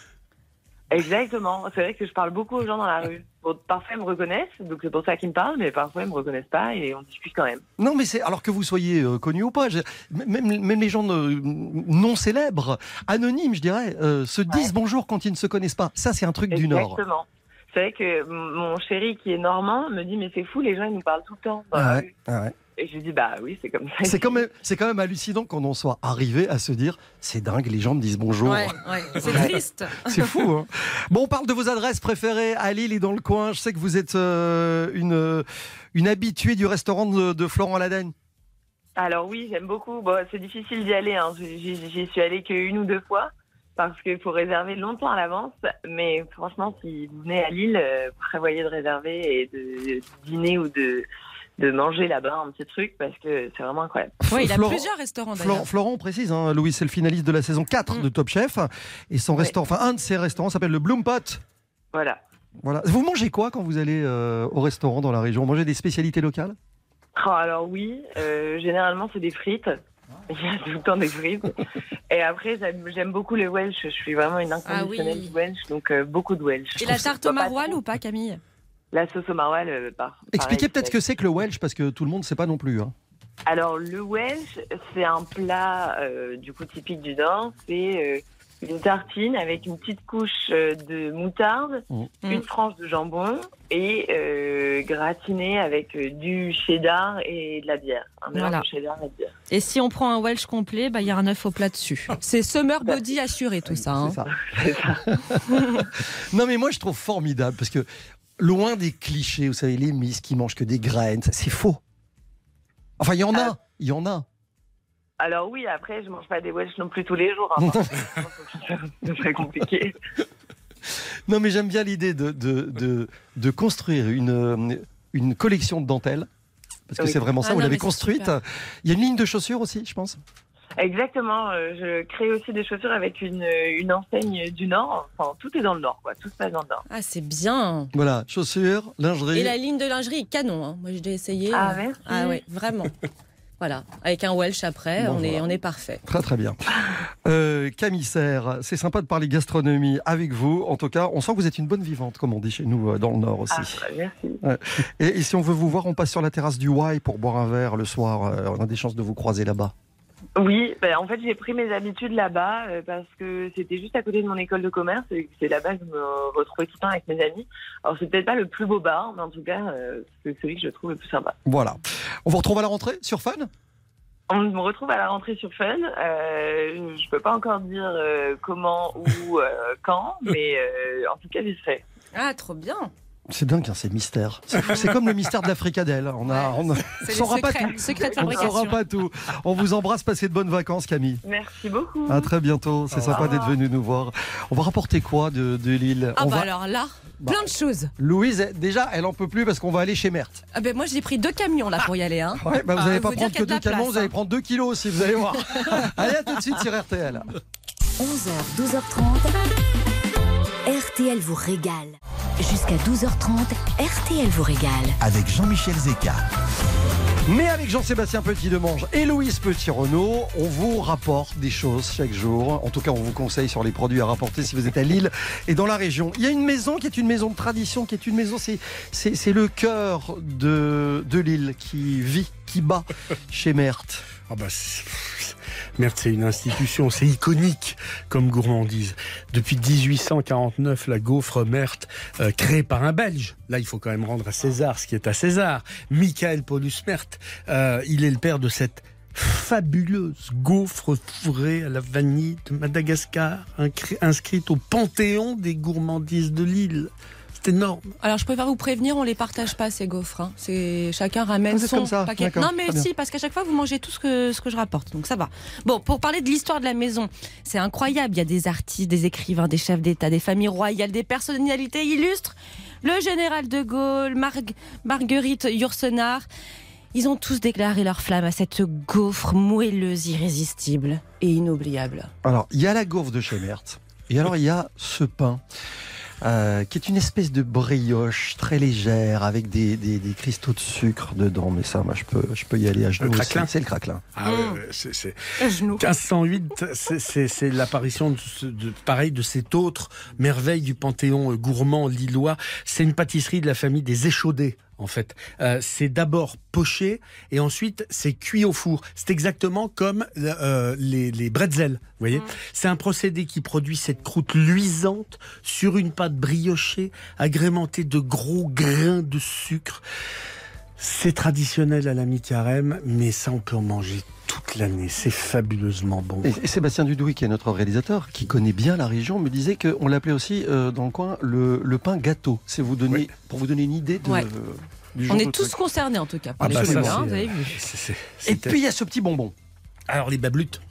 exactement. C'est vrai que je parle beaucoup aux gens dans la rue. Bon, parfois ils me reconnaissent, donc c'est pour ça qu'ils me parlent, mais parfois ils me reconnaissent pas et on discute quand même. Non, mais c'est alors que vous soyez euh, connu ou pas. je- même, même les gens non célèbres, anonymes, je dirais, euh, se disent bonjour quand ils ne se connaissent pas. Ça, c'est un truc du Nord. Exactement. C'est vrai que mon chéri qui est normand me dit mais c'est fou, les gens ils nous parlent tout le temps. dans la Ah ouais, rue. ah ouais. Et je lui dis bah oui, c'est comme ça. C'est quand même, c'est quand même hallucinant qu'on en soit arrivé à se dire, c'est dingue, les gens me disent bonjour. Ouais, ouais, c'est triste. C'est fou. Hein bon, on parle de vos adresses préférées à Lille et dans le coin. Je sais que vous êtes euh, une, une habituée du restaurant de, de Florent Ladaigne. Alors oui, j'aime beaucoup. Bon, c'est difficile d'y aller. Hein. J'y j'y- j'y suis allée qu'une ou deux fois parce qu'il faut réserver longtemps à l'avance. Mais franchement, si vous venez à Lille, euh, prévoyez de réserver et de dîner ou de, de manger là-bas un petit truc parce que c'est vraiment incroyable. Oui, il a Florent- plusieurs restaurants Florent, d'ailleurs. Florent, on précise, hein, Louis, c'est le finaliste de la saison 4 Mm. de Top Chef. Et son restaurant, enfin, un de ses restaurants s'appelle le Bloom Pot. Voilà. Voilà. Vous mangez quoi quand vous allez euh, au restaurant dans la région? Vous mangez des spécialités locales? Oh, alors oui, euh, généralement c'est des frites. Il y a tout le temps des frites. Et après, j'aime j'aime beaucoup les Welsh. Je suis vraiment une inconditionnelle Ah oui. du Welsh, donc euh, beaucoup de Welsh. Et la tarte au maroilles ou pas, Camille? La sauce au maroilles, euh, par. Expliquez peut-être ce que c'est que le Welsh, parce que tout le monde ne sait pas non plus. hein. Alors, le Welsh, c'est un plat euh, du coup typique du Nord. C'est euh, une tartine avec une petite couche euh, de moutarde, Mm. une frange de jambon et euh, gratiné avec euh, du cheddar et de la bière. Un Voilà. de cheddar et de bière. Et si on prend un Welsh complet, bah, il y a un œuf au plat dessus. C'est summer body assuré tout ça. hein. C'est ça. non, mais moi, je trouve formidable, parce que loin des clichés, vous savez, les miss qui mangent que des graines, c'est faux. Enfin, il y en a, il y en a. Alors oui, après, je mange pas des Welsh non plus tous les jours. hein. c'est très compliqué. Non, mais j'aime bien l'idée de, de, de, de construire une, euh, une collection de dentelles. Parce que Oui. c'est vraiment ça, Ah vous non, l'avez construite. super. Il y a une ligne de chaussures aussi, je pense? Exactement. euh, je crée aussi des chaussures avec une, une enseigne du Nord. Enfin, tout est dans le Nord, quoi. Tout se passe dans le Nord. Ah, c'est bien. Voilà, chaussures, lingerie. Et la ligne de lingerie est canon. hein. Moi, je l'ai essayé. Ah, euh, merci. Ah ouais, vraiment. voilà. Avec un Welsh après, Bon, on, est, on est parfait. Très très bien. Euh, Camille Serre, c'est sympa de parler gastronomie avec vous. En tout cas, on sent que vous êtes une bonne vivante, comme on dit chez nous euh, dans le Nord aussi. Ah, merci. Ouais. Et, et si on veut vous voir, on passe sur la terrasse du Y pour boire un verre le soir. Euh, on a des chances de vous croiser là-bas. Oui, ben, en fait, j'ai pris mes habitudes là-bas euh, parce que c'était juste à côté de mon école de commerce et que c'est là-bas que je me retrouvais tout le temps avec mes amis. Alors, c'est peut-être pas le plus beau bar, mais en tout cas, euh, c'est celui que je trouve le plus sympa. Voilà. On vous retrouve à la rentrée sur Fun? On me retrouve à la rentrée sur Fun. Euh, je peux pas encore dire euh, comment ou quand, mais en tout cas, j'y serai. Ah, trop bien. C'est dingue, hein, c'est mystère. C'est comme le mystère de l'Africadelle. On a, on, saura pas tout. de On saura pas tout. On vous embrasse, passez de bonnes vacances, Camille. Merci beaucoup. À très bientôt. C'est sympa d'être venu nous voir. On va rapporter quoi de, de Lille Ah On bah va- alors là, plein de choses. Louise, déjà, elle en peut plus parce qu'on va aller chez Merthe. Ah ben moi j'ai pris deux camions là pour y aller. Hein. Ouais, bah vous Ah, n'allez pas faut dire prendre que deux la camions, place, vous allez hein. prendre deux kilos aussi, vous allez voir. allez, à tout de suite sur RTL. 11h, 12h30. RTL vous régale. Jusqu'à 12h30, RTL vous régale. Avec Jean-Michel Zeka. Mais avec Jean-Sébastien Petit-Demange et Louise Petit-Renault, on vous rapporte des choses chaque jour. En tout cas, on vous conseille sur les produits à rapporter si vous êtes à Lille et dans la région. Il y a une maison qui est une maison de tradition, qui est une maison, c'est, le cœur de, de Lille qui vit, qui bat chez Merthe. Ah bah, Merde, c'est une institution, c'est iconique comme gourmandise. Depuis 1849, la gaufre Merthe, euh, créée par un Belge. Là, il faut quand même rendre à César ce qui est à César. Michael Paulus Merthe, euh, il est le père de cette fabuleuse gaufre fourrée à la vanille de Madagascar, inscrite au panthéon des gourmandises de Lille. C'est énorme. Alors je préfère vous prévenir, on les partage pas ces gaufres. hein. C'est chacun ramène Ah, son comme ça, paquet. Non mais si, parce qu'à chaque fois vous mangez tout ce que ce que je rapporte, donc ça va. Bon, pour parler de l'histoire de la maison, c'est incroyable. Il y a des artistes, des écrivains, des chefs d'État, des familles royales, des personnalités illustres. Le général de Gaulle, Marg- Marguerite Yourcenar. Ils ont tous déclaré leur flamme à cette gaufre moelleuse, irrésistible et inoubliable. Alors, il y a la gaufre de chez Merthe. Et alors, il y a ce pain. Euh, qui est une espèce de brioche très légère avec des, des- des cristaux de sucre dedans. Mais ça, moi, je peux, je peux y aller à genoux. aussi. craquelin. C'est le craquelin. Ah, ouais, ouais, c'est- c'est- À genoux. 1508, c'est- c'est c'est l'apparition de, ce- de- pareil de cette autre merveille du panthéon euh, gourmand lillois. C'est une pâtisserie de la famille des échaudés. En fait, Euh, c'est d'abord poché et ensuite c'est cuit au four. C'est exactement comme euh, les, les bretzels. Vous voyez, c'est un procédé qui produit cette croûte luisante sur une pâte briochée, agrémentée de gros grains de sucre. C'est traditionnel à la mi-carême, mais ça on peut en manger toute l'année. C'est fabuleusement bon. Et, et Sébastien Dudouis, qui est notre réalisateur, qui connaît bien la région, me disait qu'on l'appelait aussi euh, dans le coin le, le pain gâteau. C'est vous donner, pour vous donner une idée de, Ouais. du On est tous truc. concernés en tout cas. Pour Ah les bah ça, hein, vous avez Et puis il y a ce petit bonbon. Alors les bablutes.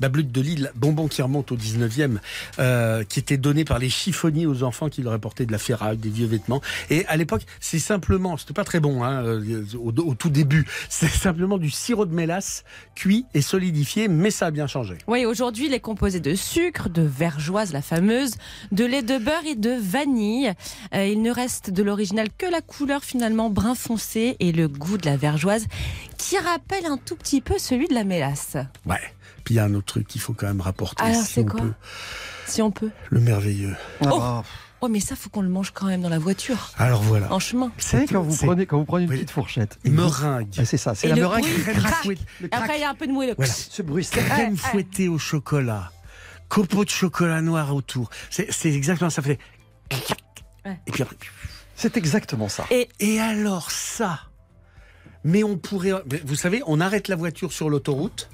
Bablut de Lille, bonbon qui remonte au 19e, euh, qui était donné par les chiffonniers aux enfants qui leur apportaient de la ferraille, des vieux vêtements. Et à l'époque, c'est simplement, c'était pas très bon hein, euh, au, au tout début, c'est simplement du sirop de mélasse cuit et solidifié, mais ça a bien changé. Oui, aujourd'hui, il est composé de sucre, de vergeoise, la fameuse, de lait de beurre et de vanille. Euh, il ne reste de l'original que la couleur finalement brun foncé et le goût de la vergeoise qui rappelle un tout petit peu celui de la mélasse. Ouais. Puis il y a un autre truc qu'il faut quand même rapporter. Alors, si c'est on quoi peut. Si on peut. Le merveilleux. Ah Oh. bah, Oh, mais ça, faut qu'on le mange quand même dans la voiture, Alors voilà. en chemin. Vous savez, quand vous c'est prenez, quand vous prenez une Oui. petite fourchette, et Meringue. Ah, c'est ça, c'est la le meringue bruit, le Après, il y a un peu de moelleux. Voilà. ce bruit. Crème fouettée au chocolat. Copeaux de chocolat noir autour. C'est c'est exactement ça. fait. Ouais. Et puis après. C'est exactement ça. Et alors ça? Mais on pourrait. Vous savez, on arrête la voiture sur l'autoroute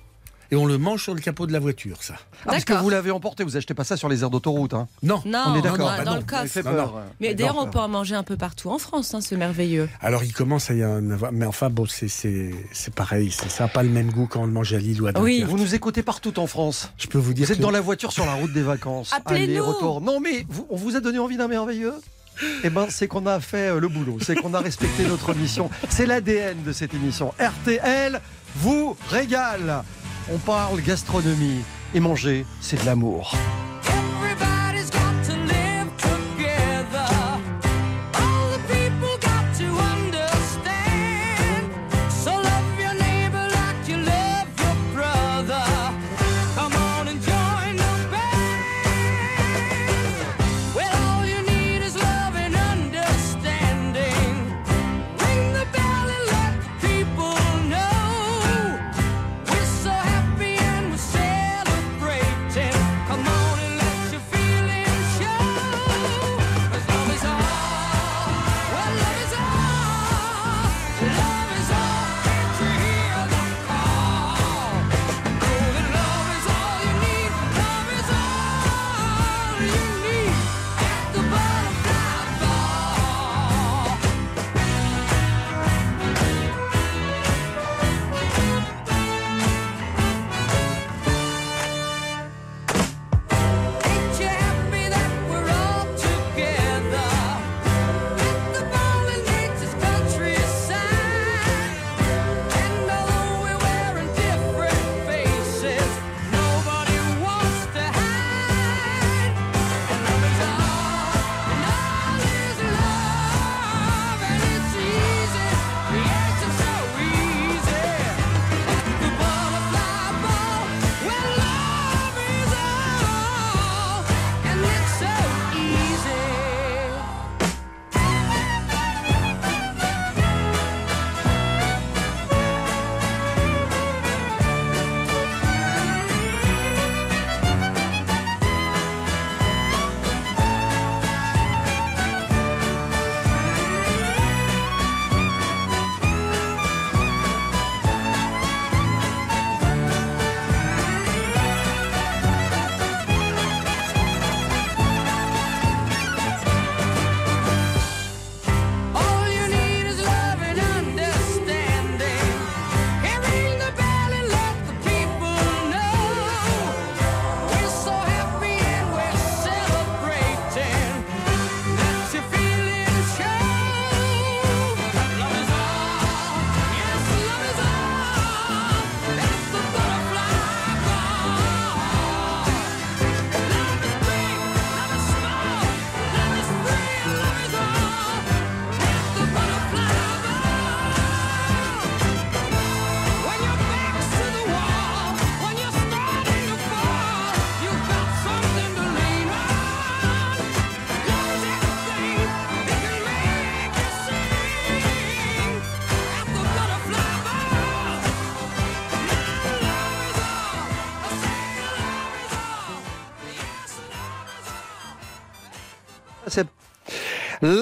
et on le mange sur le capot de la voiture, ça. Ah, parce que vous l'avez emporté, vous achetez pas ça sur les aires d'autoroute. Hein. Non. Non, On est d'accord. dans, bah dans non, le coffre. Peur. Mais d'ailleurs, on peut en manger un peu partout en France, hein, ce merveilleux. Alors il commence à y en avoir. Mais enfin, bon, c'est- c'est c'est pareil. c'est- Ça n'a pas le même goût quand on le mange à Lille ou à Oui. Dunkerque. Vous nous écoutez partout en France. Je peux vous dire Vous êtes que- dans la voiture sur la route des vacances. Appelez-nous. Retour. Non, mais vous- on vous a donné envie d'un merveilleux? Eh ben, c'est qu'on a fait euh, le boulot, c'est qu'on a respecté notre mission. C'est l'ADN de cette émission. RTL vous régale. On parle gastronomie et manger, c'est de l'amour.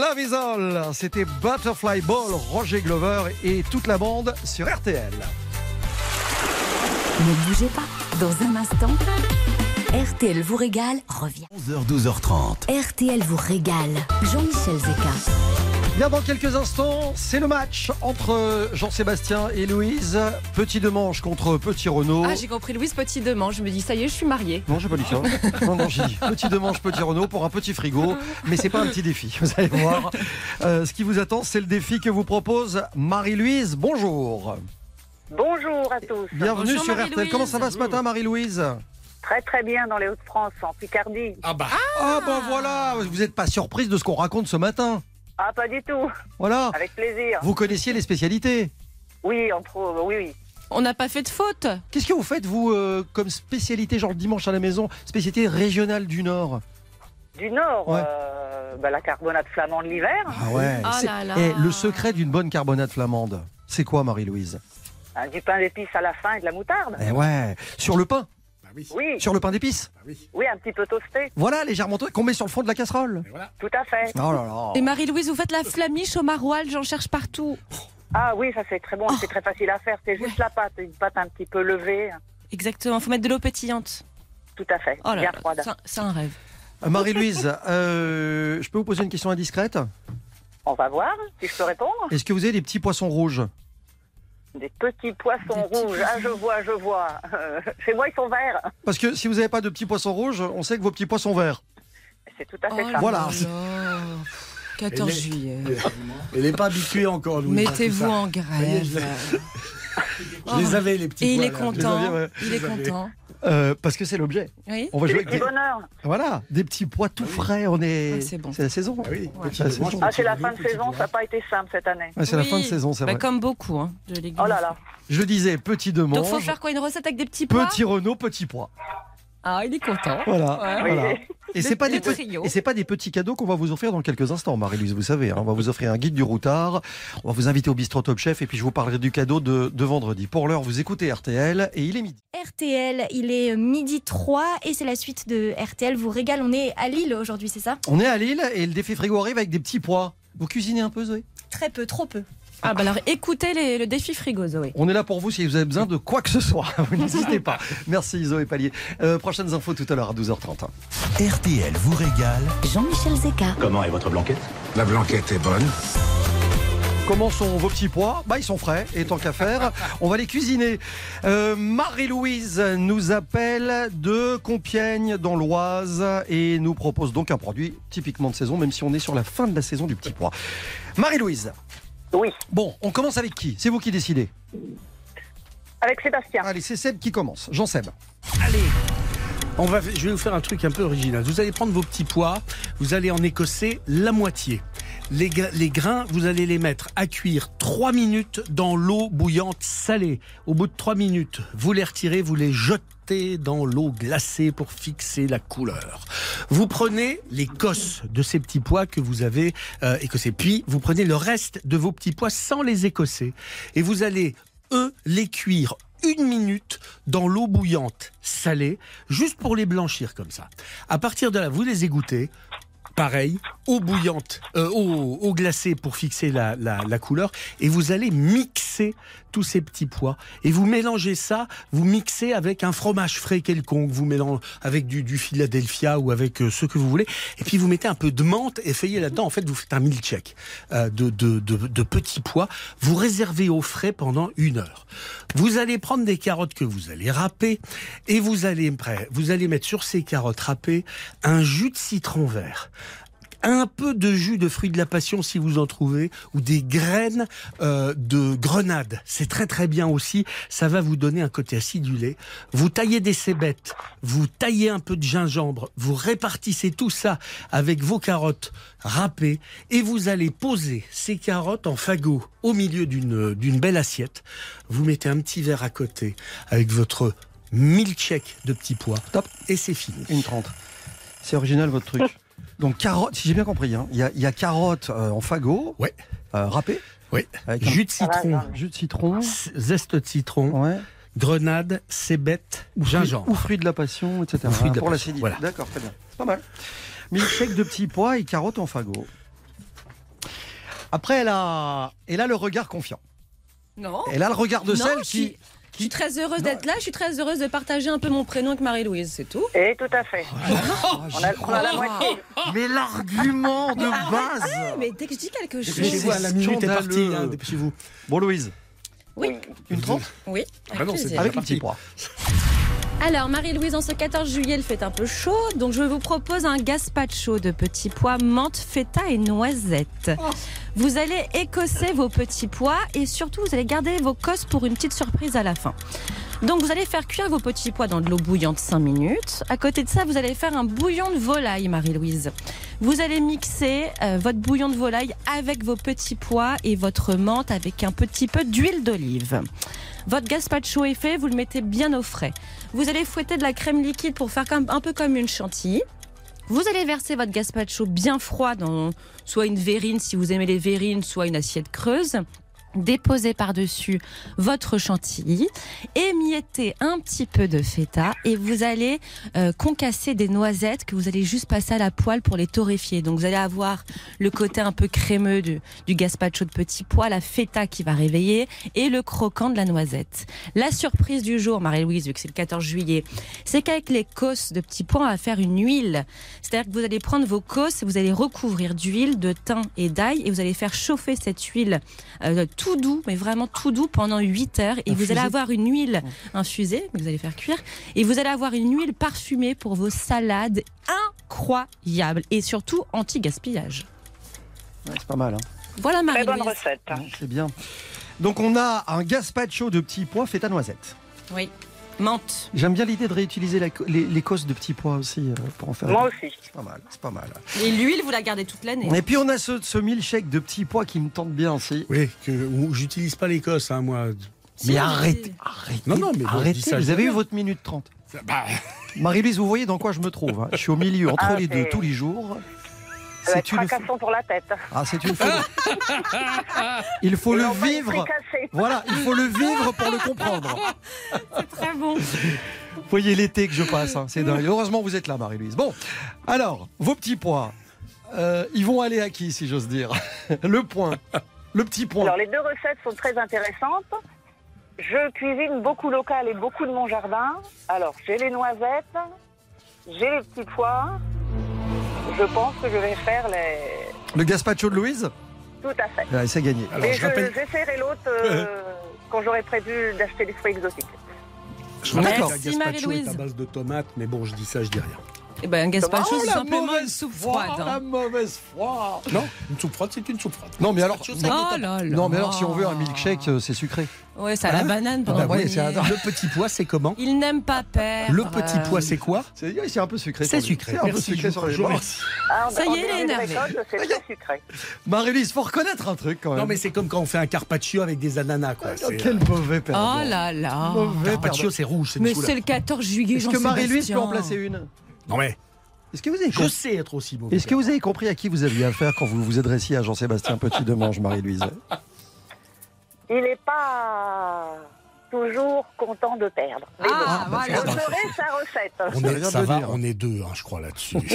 Love is All, c'était Butterfly Ball, Roger Glover et toute la bande sur RTL. Ne bougez pas. Dans un instant, RTL vous régale revient. 11h, 12h30. RTL vous régale. Jean-Michel Zeka. Bien dans quelques instants, c'est le match entre Jean-Sébastien et Louise. Petit Demange contre Petit Renault. Ah, j'ai compris Louise Petit demain. Je me dis, ça y est, je suis mariée. Non, j'ai pas dit ça. Non, non, j'ai dit petit Demange, Petit Renault pour un petit frigo. Mais c'est pas un petit défi, vous allez voir. Euh, ce qui vous attend, c'est le défi que vous propose Marie-Louise. Bonjour. Bonjour à tous. Bienvenue Bonjour, sur RTL. Comment ça va ce matin, Marie-Louise? Très très bien dans les Hauts-de-France, en Picardie. Ah bah. Ah, ben voilà, vous n'êtes pas surprise de ce qu'on raconte ce matin. Ah, pas du tout. Voilà. Avec plaisir. Vous connaissiez les spécialités. Oui, entre autres, oui, oui. On n'a pas fait de faute. Qu'est-ce que vous faites, vous, euh, comme spécialité, genre le dimanche à la maison, spécialité régionale du Nord Du Nord, Ouais. euh, bah, la carbonate flamande l'hiver, Ah ouais. Oh c'est- là là. Eh, le secret d'une bonne carbonate flamande, c'est quoi, Marie-Louise? Hein, du pain d'épices à la fin et de la moutarde. Eh ouais, sur le pain, oui. Oui, sur le pain d'épices. Bah oui. oui, un petit peu toasté, Voilà, légèrement to- qu'on met sur le fond de la casserole. Et voilà. tout à fait. Oh là là. Et Marie-Louise, vous faites la flamiche au maroilles, j'en cherche partout. Ah oui, ça c'est très bon, c'est très facile à faire. C'est juste la pâte, une pâte un petit peu levée, Exactement, faut mettre de l'eau pétillante. tout à fait, Oh là bien là, froide. c'est un- c'est un rêve. Euh, Marie-Louise, euh, je peux vous poser une question indiscrète? On va voir si je peux répondre. Est-ce que vous avez des petits poissons rouges? Des petits poissons Des petits rouges, ah je vois, je vois. Euh, chez moi ils sont verts. Parce que si vous n'avez pas de petits poissons rouges, on sait que vos petits poissons verts. C'est tout à fait Oh ça. là Voilà. là. 14 Elle est- juillet. Elle n'est pas habituée encore, Louise. Mettez-vous en grève. Je les avais, les petits Et il pois, est là. content. Ouais. Il est content. Euh, parce que c'est l'objet. Oui. On va jouer avec petit des... bonheur. Voilà, des petits pois tout frais. On est. Ah, c'est bon. la saison. Ah oui, Ouais. petit Ah, c'est. Ah, la fin de saison, ça n'a pas été simple cette année. C'est la fin de saison, c'est Bah, vrai. Comme beaucoup hein, de légumes. Oh là là. Je disais petit Donc demande, faut faire quoi Une recette avec des petits pois? Petit Renault, petit pois. Ah, il est content. Voilà. Ouais. voilà. Oui. Et c'est pas des et c'est pas des petits cadeaux qu'on va vous offrir dans quelques instants, Marie-Louise. Vous savez, hein, on va vous offrir un guide du routard. On va vous inviter au bistrot Top Chef et puis je vous parlerai du cadeau de, de vendredi. Pour l'heure, vous écoutez RTL et il est midi. RTL, il est midi 3 et c'est la suite de RTL vous régale. On est à Lille aujourd'hui, c'est ça? On est à Lille et le défi frigo arrive avec des petits pois. Vous cuisinez un peu, Zoé? Très peu, trop peu. Ah bah alors écoutez les- le défi frigo, Zoé. On est là pour vous si vous avez besoin de quoi que ce soit. Vous n'hésitez pas. Merci Zoé Pallier. Euh, prochaines infos tout à l'heure à 12h30. RTL vous régale. Jean-Michel Zeka. Comment est votre blanquette? La blanquette est bonne. Comment sont vos petits pois? Bah ils sont frais et tant qu'à faire, on va les cuisiner. Euh, Marie-Louise nous appelle de Compiègne dans l'Oise et nous propose donc un produit typiquement de saison, même si on est sur la fin de la saison du petit pois. Marie-Louise. Oui. Bon, on commence avec qui? C'est vous qui décidez. Avec Sébastien. Allez, c'est Seb qui commence. Jean Seb. Allez on va, je vais vous faire un truc un peu original. Vous allez prendre vos petits pois, vous allez en écosser la moitié. Les, les grains, vous allez les mettre à cuire 3 minutes dans l'eau bouillante salée. Au bout de 3 minutes, vous les retirez, vous les jetez dans l'eau glacée pour fixer la couleur. Vous prenez les de ces petits pois que vous avez euh, écossés. Puis, vous prenez le reste de vos petits pois sans les écosser. Et vous allez, eux, les cuire une minute dans l'eau bouillante salée, juste pour les blanchir comme ça. À partir de là, vous les égouttez. Pareil, eau bouillante, euh, eau, glacée pour fixer la, la- la couleur, et vous allez mixer tous ces petits pois. Et vous mélangez ça, vous mixez avec un fromage frais quelconque, vous mélangez avec du, Philadelphia ou avec euh, ce que vous voulez, et puis vous mettez un peu de menthe effeuillée là-dedans. En fait, vous faites un milkshake euh, de, petits pois. Vous réservez au frais pendant une heure. Vous allez prendre des carottes que vous allez râper, et vous allez, vous allez mettre sur ces carottes râpées un jus de citron vert un peu de jus de fruits de la passion si vous en trouvez, ou des graines euh, de grenade. C'est très très bien aussi. Ça va vous donner un côté acidulé. Vous taillez des cébettes, vous taillez un peu de gingembre, vous répartissez tout ça avec vos carottes râpées et vous allez poser ces carottes en fagot au milieu d'une d'une belle assiette. Vous mettez un petit verre à côté avec votre milkshake de petits pois. Top. Et c'est fini. Une 30. C'est original votre truc. Donc carotte, si j'ai bien compris, hein, il y, a, y a carotte euh, en fagot, Ouais. euh, râpée, Oui. avec un Jus de citron, jus de citron, zeste de citron, ouais, grenade, cébette, ou fruits- gingembre. ou fruits de la passion, etc. Ou fruits de la pour passion, l'acidité. voilà. D'accord, très bien. C'est pas mal. Milkshake de petits pois et carotte en fagot. Après, elle a, elle a le regard confiant. Non. Elle a le regard de Non, celle qui. Je suis très heureuse d'être là, je suis très heureuse de partager un peu mon prénom avec Marie-Louise, c'est tout. Et tout à fait. Oh, on, a, on a la moitié. Mais l'argument de base Mais dès que je dis quelque chose. Dépêchez-vous, à la minute est partie. hein, Dépêchez-vous. Bon, Louise, Oui. une trente Oui. Ah bah non, plaisir. c'est avec un petit poids. Alors, Marie-Louise, en ce 14 juillet, il fait un peu chaud, donc je vous propose un gazpacho de petits pois, menthe, feta et noisettes. Vous allez écosser vos petits pois et surtout, vous allez garder vos cosses pour une petite surprise à la fin. Donc, vous allez faire cuire vos petits pois dans de l'eau bouillante 5 minutes. À côté de ça, vous allez faire un bouillon de volaille, Marie-Louise. Vous allez mixer euh, votre bouillon de volaille avec vos petits pois et votre menthe avec un petit peu d'huile d'olive. Votre gazpacho est fait, vous le mettez bien au frais. Vous allez fouetter de la crème liquide pour faire un peu comme une chantilly. Vous allez verser votre gazpacho bien froid dans soit une verrine si vous aimez les verrines, soit une assiette creuse. Déposez par-dessus votre chantilly, émiettez un petit peu de feta et vous allez euh, concasser des noisettes que vous allez juste passer à la poêle pour les torréfier. Donc vous allez avoir le côté un peu crémeux du, du gazpacho de petits pois, la feta qui va réveiller et le croquant de la noisette. La surprise du jour, Marie-Louise, vu que c'est le 14 juillet, c'est qu'avec les cosses de petits pois, on va faire une huile. C'est-à-dire que vous allez prendre vos cosses vous allez recouvrir d'huile, de thym et d'ail et vous allez faire chauffer cette huile euh, tout doux, mais vraiment tout doux pendant 8 heures. Et vous allez avoir une huile infusée, que vous allez faire cuire, et vous allez avoir une huile parfumée pour vos salades incroyables et surtout anti-gaspillage. Ouais, c'est pas mal. hein. Voilà Très bonne recette. Ouais, C'est bien. Donc, on a un gazpacho de petits pois fait à noisette. Oui. Menthe. J'aime bien l'idée de réutiliser la les, les cosses de petits pois aussi euh, pour en faire. Moi aussi. C'est pas mal, c'est pas mal. Et l'huile, vous la gardez toute l'année. Et puis on a ce, ce milkshake de petits pois qui me tente bien aussi. Oui, que j'utilise pas l'Écosse, hein, moi. Si, Mais arrêtez, Non, non, mais arrêtez. ça, vous avez eu votre minute 30. Bah, Marie-Louise, vous voyez dans quoi je me trouve. hein. Je suis au milieu, entre Ah, les deux, tous les jours. Être une... fracassant pour la tête. Ah, c'est une folie. Il faut Et le vivre. Voilà, il faut le vivre pour le comprendre. Très bon. Vous voyez l'été que je passe, hein, c'est dingue. Heureusement, vous êtes là, Marie-Louise. Bon, alors, vos petits pois, euh, ils vont aller à qui, si j'ose dire? Le point. Le petit point. Alors les deux recettes sont très intéressantes. Je cuisine beaucoup local et beaucoup de mon jardin. Alors j'ai les noisettes, j'ai les petits pois. Je pense que je vais faire les. Le gazpacho de Louise Tout à fait. Ouais, C'est gagné. alors, et je rappelle, j'essaierai l'autre euh, quand j'aurai prévu d'acheter des fruits exotiques. je rappelle D'accord. que la Merci, gazpacho est Marie-Louise. à base de tomates, mais bon, je dis ça, je dis rien. Et ben, un Oh, c'est la simplement une soupe froide. La hein. mauvaise foi. Non, une soupe froide, c'est une soupe froide. Non, mais alors, c'est non. des Oh tomates. là là. Non, mais alors, si on veut un milkshake, euh, c'est sucré. Ouais, c'est à la Hein banane pendant Ah le bah ouais, premier. c'est un- Le petit pois, c'est comment Il n'aime pas perdre. Le petit pois, c'est quoi C'est ouais, un peu sucré. C'est sucré. C'est un peu sucré sur les bords. Ah, Ça y est, il est énervé. Marie-Lise, faut reconnaître un truc quand même. Non, mais c'est comme quand on fait un carpaccio avec des ananas, quoi. Oh, quel mauvais perdant. Oh là là. Mauvais Carpaccio, c'est rouge, Mais c'est le 14 juillet, Est-ce que Marie-Louise peut en placer une? Non, mais Est-ce que vous avez je compris sais être aussi mauvais. Est-ce que vous avez compris à qui vous aviez affaire quand vous vous adressiez à Jean-Sébastien Petit de Manche, Marie-Louise? Il n'est pas toujours content de perdre. Mais Ah, bon, voilà. je ferai sa recette. On Ça est, ça va, on est deux, hein, je crois, là-dessus.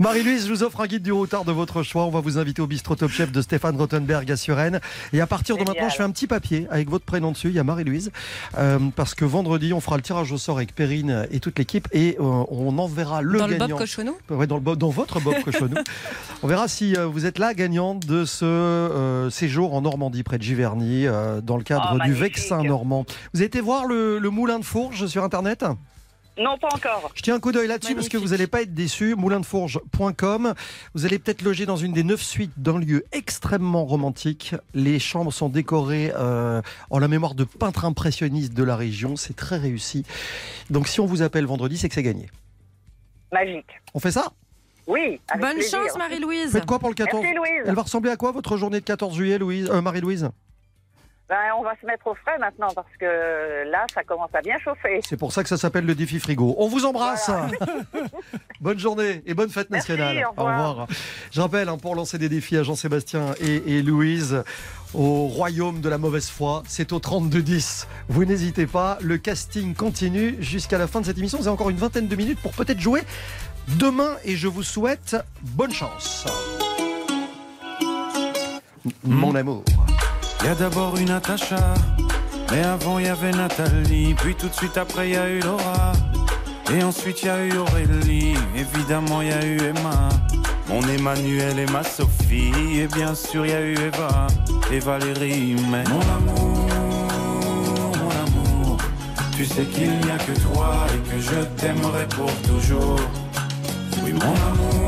Marie-Louise, je vous offre un guide du routard de votre choix. On va vous inviter au bistrot Top Chef de Stéphane Rottenberg à Suresnes. Et à partir de Génial. maintenant, je fais un petit papier avec votre prénom dessus. Il y a Marie-Louise. Euh, parce que vendredi, on fera le tirage au sort avec Perrine et toute l'équipe. Et euh, on enverra le Dans le gagnant. Bob Cochonou? Ouais, dans, le Bob- dans votre Bob Cochonou. On verra si euh, vous êtes la gagnante de ce euh, séjour en Normandie, près de Giverny, euh, dans le cadre Oh, du magnifique. Vexin normand. Vous avez été voir le, le moulin de Fourges sur Internet? Non, pas encore. Je tiens un coup d'œil là-dessus parce que vous n'allez pas être déçus. Moulindefourges.com. Vous allez peut-être loger dans une des neuf suites d'un lieu extrêmement romantique. Les chambres sont décorées euh, en la mémoire de peintres impressionnistes de la région. C'est très réussi. Donc si on vous appelle vendredi, c'est que c'est gagné. Magique. On fait ça? Oui, avec Bonne plaisir. chance, Marie-Louise. Faites quoi pour le 14 Merci Louise. Elle va ressembler à quoi votre journée de 14 juillet, Louise euh, Marie-Louise? Ben, on va se mettre au frais maintenant parce que là, ça commence à bien chauffer. C'est pour ça que ça s'appelle le défi frigo. On vous embrasse. bonne journée et bonne fête Merci, nationale. au revoir. Je rappelle, hein, pour lancer des défis à Jean-Sébastien et, et Louise au royaume de la mauvaise foi, c'est au 32-10. Vous n'hésitez pas, le casting continue jusqu'à la fin de cette émission. Vous avez encore une vingtaine de minutes pour peut-être jouer demain et je vous souhaite bonne chance. Mon amour. Y a d'abord une Natacha, mais avant y avait Nathalie, puis tout de suite après y a eu Laura, et ensuite y a eu Aurélie, évidemment y a eu Emma, mon Emmanuel et ma Sophie, et bien sûr y a eu Eva et Valérie, mais mon amour, mon amour, tu sais qu'il n'y a que toi et que je t'aimerai pour toujours. Oui mon amour,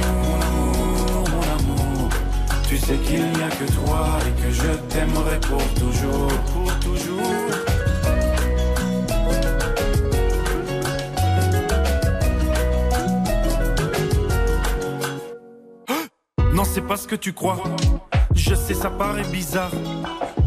Tu sais qu'il n'y a que toi et que je t'aimerai pour toujours. Pour toujours. Non, c'est pas ce que tu crois. Je sais, ça paraît bizarre.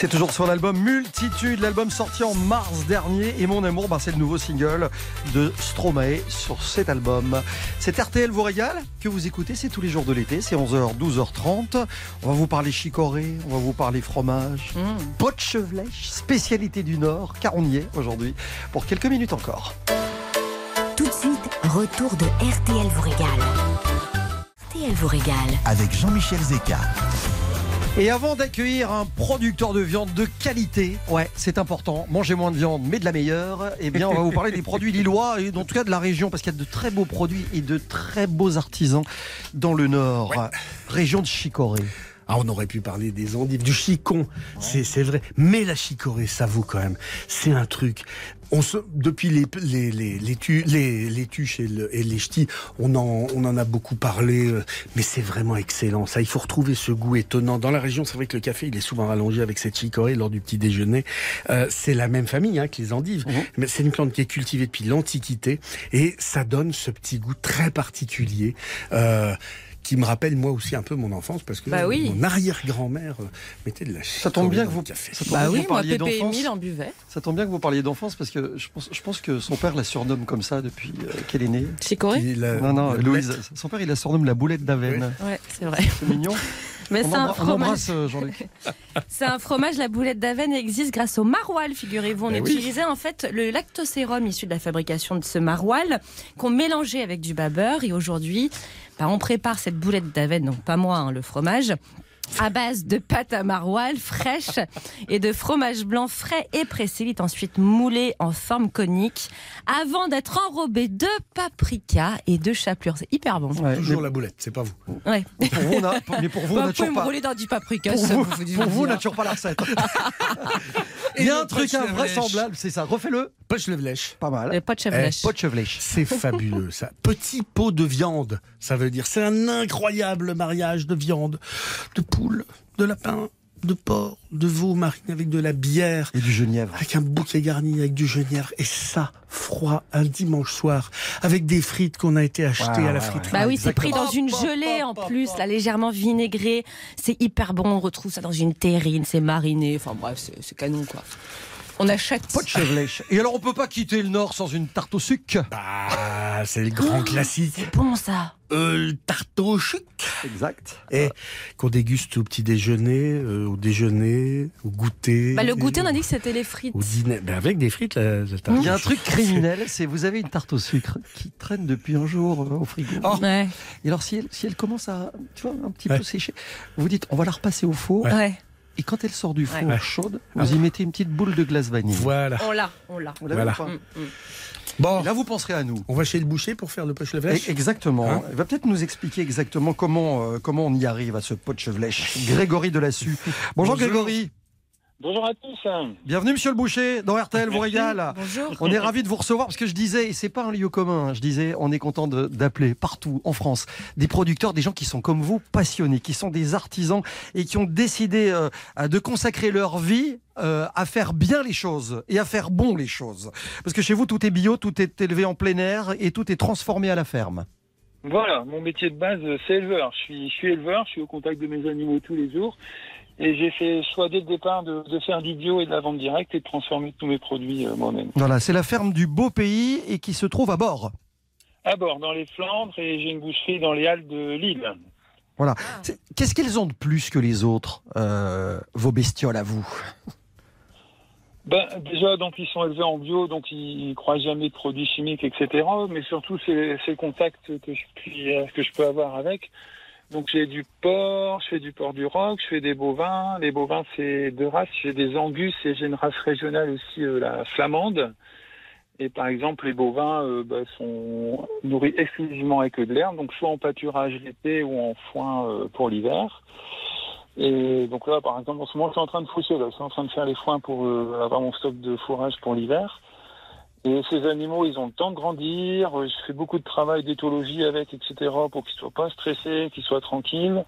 C'est toujours sur l'album Multitude, l'album sorti en mars dernier. Et Mon Amour, ben, c'est le nouveau single de Stromae sur cet album. C'est RTL vous régale que vous écoutez, c'est tous les jours de l'été, c'est 11h, 12h30. On va vous parler chicorée, on va vous parler fromage, pot de chevelèche, spécialité du Nord, car on y est aujourd'hui pour quelques minutes encore. Tout de suite, retour de RTL vous régale. RTL vous régale. Avec Jean-Michel Zeka. Et avant d'accueillir un producteur de viande de qualité, ouais, c'est important, mangez moins de viande, mais de la meilleure, eh bien, on va vous parler des produits lillois et en tout cas de la région, parce qu'il y a de très beaux produits et de très beaux artisans dans le Nord. Région de Chicorée. Ah, on aurait pu parler des endives, du chicon, c'est c'est vrai. Mais la chicorée, ça vaut quand même. C'est un truc. On se, depuis les, les, les, les, tu- les, les tuches et, le- et les ch'tis, on en, on en a beaucoup parlé, euh, mais c'est vraiment excellent. Ça, il faut retrouver ce goût étonnant. Dans la région, c'est vrai que le café, il est souvent rallongé avec cette chicorée lors du petit déjeuner. Euh, c'est la même famille hein, que les endives, mais c'est une plante qui est cultivée depuis l'Antiquité et ça donne ce petit goût très particulier. Euh, qui me rappelle moi aussi un peu mon enfance parce que Bah oui. mon arrière-grand-mère euh, mettait de la Ça tombe bien que vous, café. ça tombe Bah bien que oui, vous parliez d'enfance. Ça tombe bien que vous parliez d'enfance parce que je pense, je pense que son père la surnomme comme ça depuis euh, qu'elle est née. Chicorée Non, non, Louise. Son père, il la surnomme la boulette d'Aven. Ouais, c'est vrai. C'est mignon. Mais c'est un fromage. euh. C'est un fromage, la boulette d'Aven existe grâce au maroilles, figurez-vous. On Eh oui. utilisait en fait le lactosérum issu de la fabrication de ce maroilles qu'on mélangeait avec du bas beurre. Et aujourd'hui, bah, on prépare cette boulette d'Aven, donc pas moi, hein, le fromage, à base de pâte à maroilles fraîche et de fromage blanc frais et pressé. Il est ensuite moulé en forme conique avant d'être enrobé de paprika et de chapelure. C'est hyper bon. Toujours la boulette, c'est pas vous. Ouais. Pour vous, on a- mais pour vous, on Bah, a pouvez toujours me pas. rouler dans du paprika. Pour ça vous, vous fait du pour vous, on n'a toujours pas la recette. Il y a un truc invraisemblable, c'est ça. Refais-le. Poche lèche. Pas mal. Le pot de chevelèche. Eh. C'est fabuleux ça. Petit pot de viande, ça veut dire c'est un incroyable mariage de viande, de poule, de lapin, de porc, de veau mariné avec de la bière. Et du genièvre. Avec un bouquet garni avec du genièvre. Et ça, froid, un dimanche soir, avec des frites qu'on a été achetées Ouais, à la ouais, friterie. Bah oui, c'est pris dans une gelée en plus, là, légèrement vinaigrée. C'est hyper bon. On retrouve ça dans une terrine, c'est mariné. Enfin bref, c'est canon quoi. On achète. Pochevlech. Et alors, on peut pas quitter le Nord sans une tarte au sucre? Ah, c'est le grand classique. C'est bon ça. Euh, le tarte au chic. Exact. Et qu'on déguste au petit déjeuner, euh, au déjeuner, au goûter. Bah, le goûter, on a dit que c'était les frites. Au dîner. Ben, avec des frites, la, la tarte Il y a un truc criminel, c'est vous avez une tarte au sucre qui traîne depuis un jour euh, au frigo. Ouais. Et alors si elle, si elle commence à, tu vois, un petit Ouais. peu sécher, vous dites on va la repasser au four. Ouais. Et quand elle sort du four Ouais. chaude, vous y mettez une petite boule de glace vanille. Voilà. On l'a, on l'a. Voilà. Mm, mm. Bon, Et Là, vous penserez à nous. on va chez le boucher pour faire le poche le E- Exactement. Hein Il va peut-être nous expliquer exactement comment, euh, comment on y arrive à ce pot de chevelèche. Grégory Delassus. Bonjour, Bonjour. Grégory. Bonjour à tous. Bienvenue, monsieur le boucher, dans RTL vous régale. Bonjour. On est ravis de vous recevoir parce que je disais, et c'est pas un lieu commun, hein, je disais, on est content d'appeler partout en France des producteurs, des gens qui sont comme vous, passionnés, qui sont des artisans et qui ont décidé euh, de consacrer leur vie euh, à faire bien les choses et à faire bon les choses. Parce que chez vous, tout est bio, tout est élevé en plein air et tout est transformé à la ferme. Voilà, mon métier de base, euh, c'est éleveur. Je suis, je suis éleveur, je suis au contact de mes animaux tous les jours. Et j'ai fait choix dès le départ de, de faire du bio et de la vente directe et de transformer tous mes produits euh, moi-même. Voilà, c'est la ferme du beau pays et qui se trouve à bord. À bord, dans les Flandres, et j'ai une boucherie dans les Halles de Lille. Voilà. Qu'est-ce qu'ils ont de plus que les autres, euh, vos bestioles à vous? Ben, déjà, donc ils sont élevés en bio, donc ils ne croient jamais de produits chimiques, etc. Mais surtout, c'est c'est le contact que je, puis, euh, que je peux avoir avec. Donc j'ai du porc, je fais du porc du roc, je fais des bovins. Les bovins, c'est deux races. J'ai des angus et j'ai une race régionale aussi, euh, la flamande. Et par exemple, les bovins euh, bah, sont nourris exclusivement avec de l'herbe, donc soit en pâturage l'été ou en foin euh, pour l'hiver. Et donc là, par exemple, en ce moment, je suis en train de là. Je suis en train de faire les foins pour euh, avoir mon stock de fourrage pour l'hiver. Et ces animaux, ils ont le temps de grandir. Euh, Je fais beaucoup de travail d'éthologie avec, etc., pour qu'ils soient pas stressés, qu'ils soient tranquilles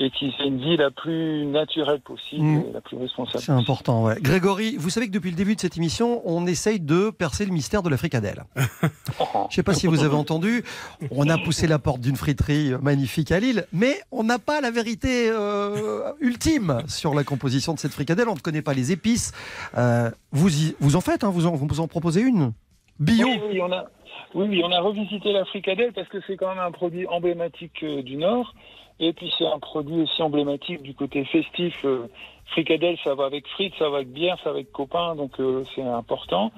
et qu'ils aient une vie la plus naturelle possible Mm. et la plus responsable. C'est important, ouais. Grégory, vous savez que depuis le début de cette émission, on essaye de percer le mystère de la fricadelle. Je sais pas si vous avez entendu, on a poussé la porte d'une friterie magnifique à Lille, mais on n'a pas la vérité euh, ultime sur la composition de cette fricadelle. On ne connaît pas les épices. Euh, vous, y- vous en faites, hein, vous, en, vous en proposez une Bio Oui, oui, on a, oui, oui, on a revisité la fricadelle parce que c'est quand même un produit emblématique euh, du Nord. Et puis c'est un produit aussi emblématique du côté festif. euh, fricadelle, ça va avec frites, ça va avec bière, ça va avec copains, donc euh, c'est important.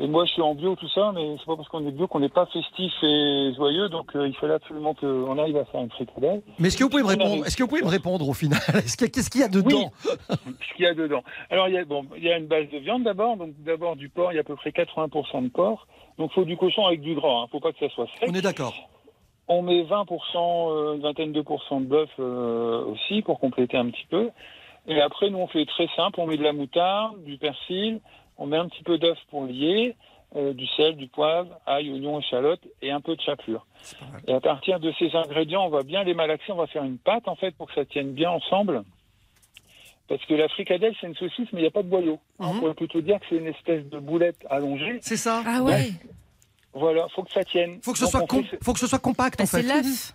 Et moi, je suis en bio, tout ça, mais c'est pas parce qu'on est bio qu'on n'est pas festif et joyeux. Donc euh, il fallait absolument qu'on arrive à faire une fricadelle. Mais est-ce que vous pouvez me répondre Est-ce que vous pouvez me répondre au final? Qu'il Qu'est-ce qu'il y a dedans? Ce qu'il y a dedans. Alors, il y a, bon, il y a une base de viande d'abord. Donc, d'abord du porc, il y a à peu près 80% de porc. Donc, il faut du cochon avec du gras. Il ne faut pas que ça soit sec. On est d'accord. On met 20%, euh, une vingtaine de pourcents de bœuf euh, aussi pour compléter un petit peu. Et après, nous, on fait très simple. On met de la moutarde, du persil. On met un petit peu d'œuf pour lier, euh, du sel, du poivre, ail, oignon, échalote et un peu de chapelure. Et à partir de ces ingrédients, on va bien les malaxer. On va faire une pâte, en fait, pour que ça tienne bien ensemble. Parce que la fricadelle, c'est une saucisse, mais il n'y a pas de boyau. On pourrait plutôt dire que c'est une espèce de boulette allongée. C'est ça Ah ouais. Voilà, faut que ça tienne. Faut que ce Donc, soit on com- fait- faut que ce soit compact Bah, en fait. c'est l'œuf.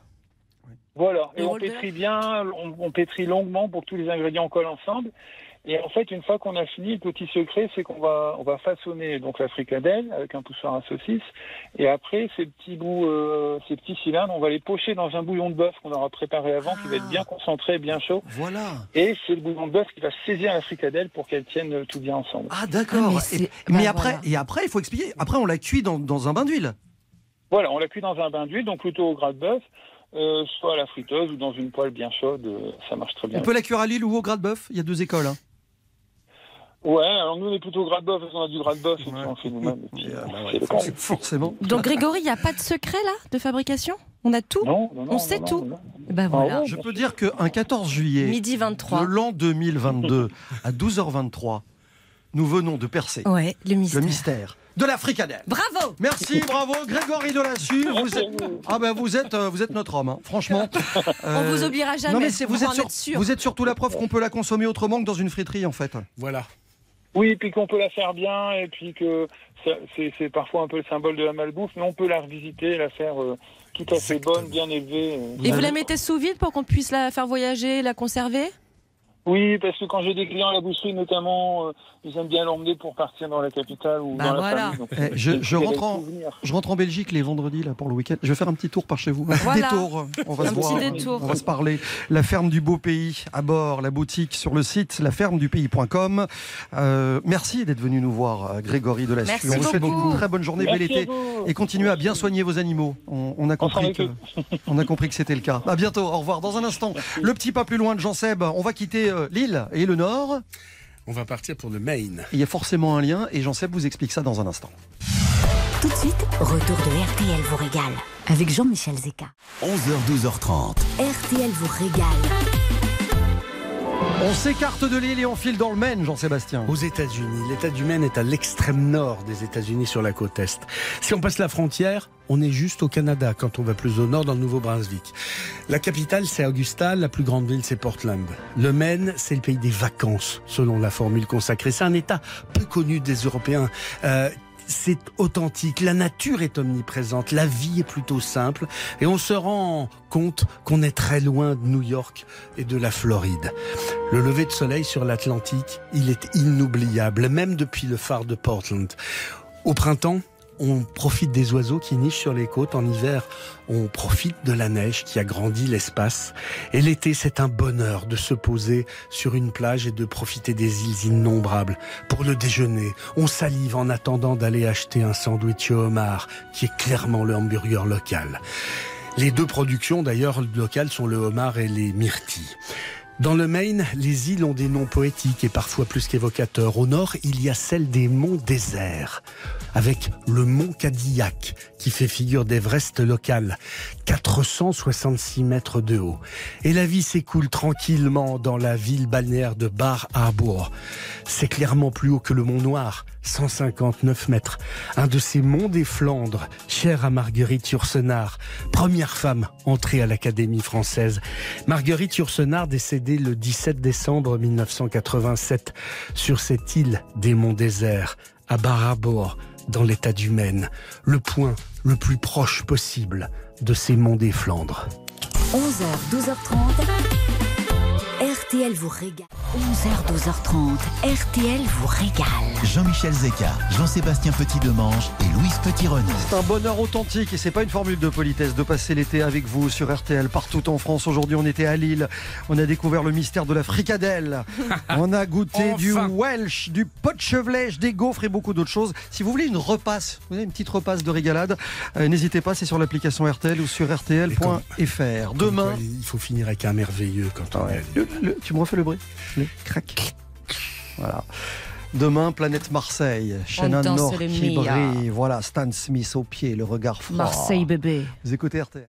Voilà, et on pétrit bien, on, on pétrit longuement pour que tous les ingrédients collent ensemble. Et en fait, une fois qu'on a fini, le petit secret, c'est qu'on va, on va façonner donc la fricadelle avec un poussoir à saucisse. Et après, ces petits bouts, euh, ces petits cylindres, on va les pocher dans un bouillon de bœuf qu'on aura préparé avant, qui va être bien concentré, bien chaud. Voilà. Et c'est le bouillon de bœuf qui va saisir la fricadelle pour qu'elle tienne euh, tout bien ensemble. Ah d'accord. mais Et- mais bah, après, voilà. et après, il faut expliquer. Après, on la cuit dans, dans un bain d'huile. Voilà, on la cuit dans un bain d'huile, donc plutôt au gras de bœuf, euh, soit à la friteuse ou dans une poêle bien chaude, euh, ça marche très bien. On peut la cuire à l'huile ou au gras de bœuf? Il y a deux écoles. hein. Ouais, alors nous on est plutôt au gras de bœuf parce qu'on a du gras de bœuf et puis on fait nous-mêmes. euh, cas. Forcément. Donc Grégory, il n'y a pas de secret là de fabrication? On a tout? Non, non, non, On sait non, tout. non, non. Ben voilà. Je peux dire qu'un 14 juillet Midi 23. de l'an 2022 à 12h23, nous venons de percer Ouais, le mystère. le mystère de la fricadelle. Bravo Merci, bravo, Grégory Delassus. Vous êtes, ah ben vous êtes, euh, vous êtes notre homme, hein. franchement. On vous oubliera jamais, Non mais c'est- vous vous, êtes sur- êtes sûr. vous êtes surtout la preuve qu'on peut la consommer autrement que dans une friterie en fait. Voilà. Oui, puis qu'on peut la faire bien, et puis que c'est parfois un peu le symbole de la malbouffe, mais on peut la revisiter, la faire euh, tout à fait bonne, bien élevée. euh. Et vous la mettez sous vide pour qu'on puisse la faire voyager, la conserver? Oui, parce que quand j'ai des clients à la boucherie, notamment, euh, ils aiment bien l'emmener pour partir dans la capitale ou Bah dans la famille. donc, Eh, je, rentre en, souvenirs. je rentre en Belgique les vendredis là pour le week-end. Je vais faire un petit tour par chez vous. Un petit Voilà. détour. On va Un se petit voir. détour. On va se parler. La ferme du beau pays à bord, la boutique sur le site lafermedupays.com. Euh, merci d'être venu nous voir, euh, Grégory Delassus. Merci on vous souhaite beaucoup. une très bonne journée, Merci bel été et continuez à bien soigner vos animaux. On, on a compris s'en que, occupe. on a compris que c'était le cas. À bientôt. Au revoir. Dans un instant, le petit pas plus loin de Jean Seb. On va quitter euh, l'île et le nord. On va partir pour le Maine. Il y a forcément un lien et Jean Seb vous explique ça dans un instant. Tout de suite, retour de RTL vous régale avec Jean-Michel Zeka. 11h, 12h30. RTL vous régale. On s'écarte de l'île et on file dans le Maine, Jean-Sébastien. Aux États-Unis, l'État du Maine est à l'extrême nord des États-Unis sur la côte est. Si on passe la frontière, on est juste au Canada quand on va plus au nord dans le Nouveau-Brunswick. La capitale, c'est Augusta, la plus grande ville, c'est Portland. Le Maine, c'est le pays des vacances, selon la formule consacrée. C'est un État peu connu des Européens. Euh, c'est authentique, la nature est omniprésente, la vie est plutôt simple et on se rend compte qu'on est très loin de New York et de la Floride. Le lever de soleil sur l'Atlantique, il est inoubliable, même depuis le phare de Portland. Au printemps, on profite des oiseaux qui nichent sur les côtes. En hiver, on profite de la neige qui agrandit l'espace. Et l'été, c'est un bonheur de se poser sur une plage et de profiter des îles innombrables. Pour le déjeuner, on salive en attendant d'aller acheter un sandwich au homard, qui est clairement le hamburger local. Les deux productions d'ailleurs locales sont le homard et les myrtilles. Dans le Maine, les îles ont des noms poétiques et parfois plus qu'évocateurs. Au nord, il y a celle des monts déserts, avec le mont Cadillac, qui fait figure d'Everest local, 466 mètres de haut. Et la vie s'écoule tranquillement dans la ville balnéaire de Bar Harbor. C'est clairement plus haut que le mont Noir, 159 mètres. Un de ces monts des Flandres, cher à Marguerite Yourcenar, première femme entrée à l'Académie française. Marguerite Yourcenar décédée le 17 décembre 1987 sur cette île des monts déserts, à Bar Dans l'état du Maine, le point le plus proche possible de ces monts des Flandres. 11h, 12h30. RTL vous régale. 11h, 12h30. RTL vous régale. Jean-Michel Zeka, Jean-Sébastien Petit-Demange et Louise Petit-Renaud. C'est un bonheur authentique et c'est pas une formule de politesse de passer l'été avec vous sur RTL partout en France. Aujourd'hui, on était à Lille. On a découvert le mystère de la fricadelle. on a goûté du. Welsh, du pot de chevelèche, des gaufres et beaucoup d'autres choses. Si vous voulez une repasse, vous avez une petite repasse de régalade, euh, n'hésitez pas, c'est sur l'application RTL ou sur rtl.fr. Demain, quoi, il faut finir avec un merveilleux quand on est. le- le- tu me refais le bruit Le crac. Voilà. Demain, planète Marseille. Shannon Nord qui brille. Voilà, Stan Smith au pied, le regard froid. Marseille bébé. Vous écoutez RTL.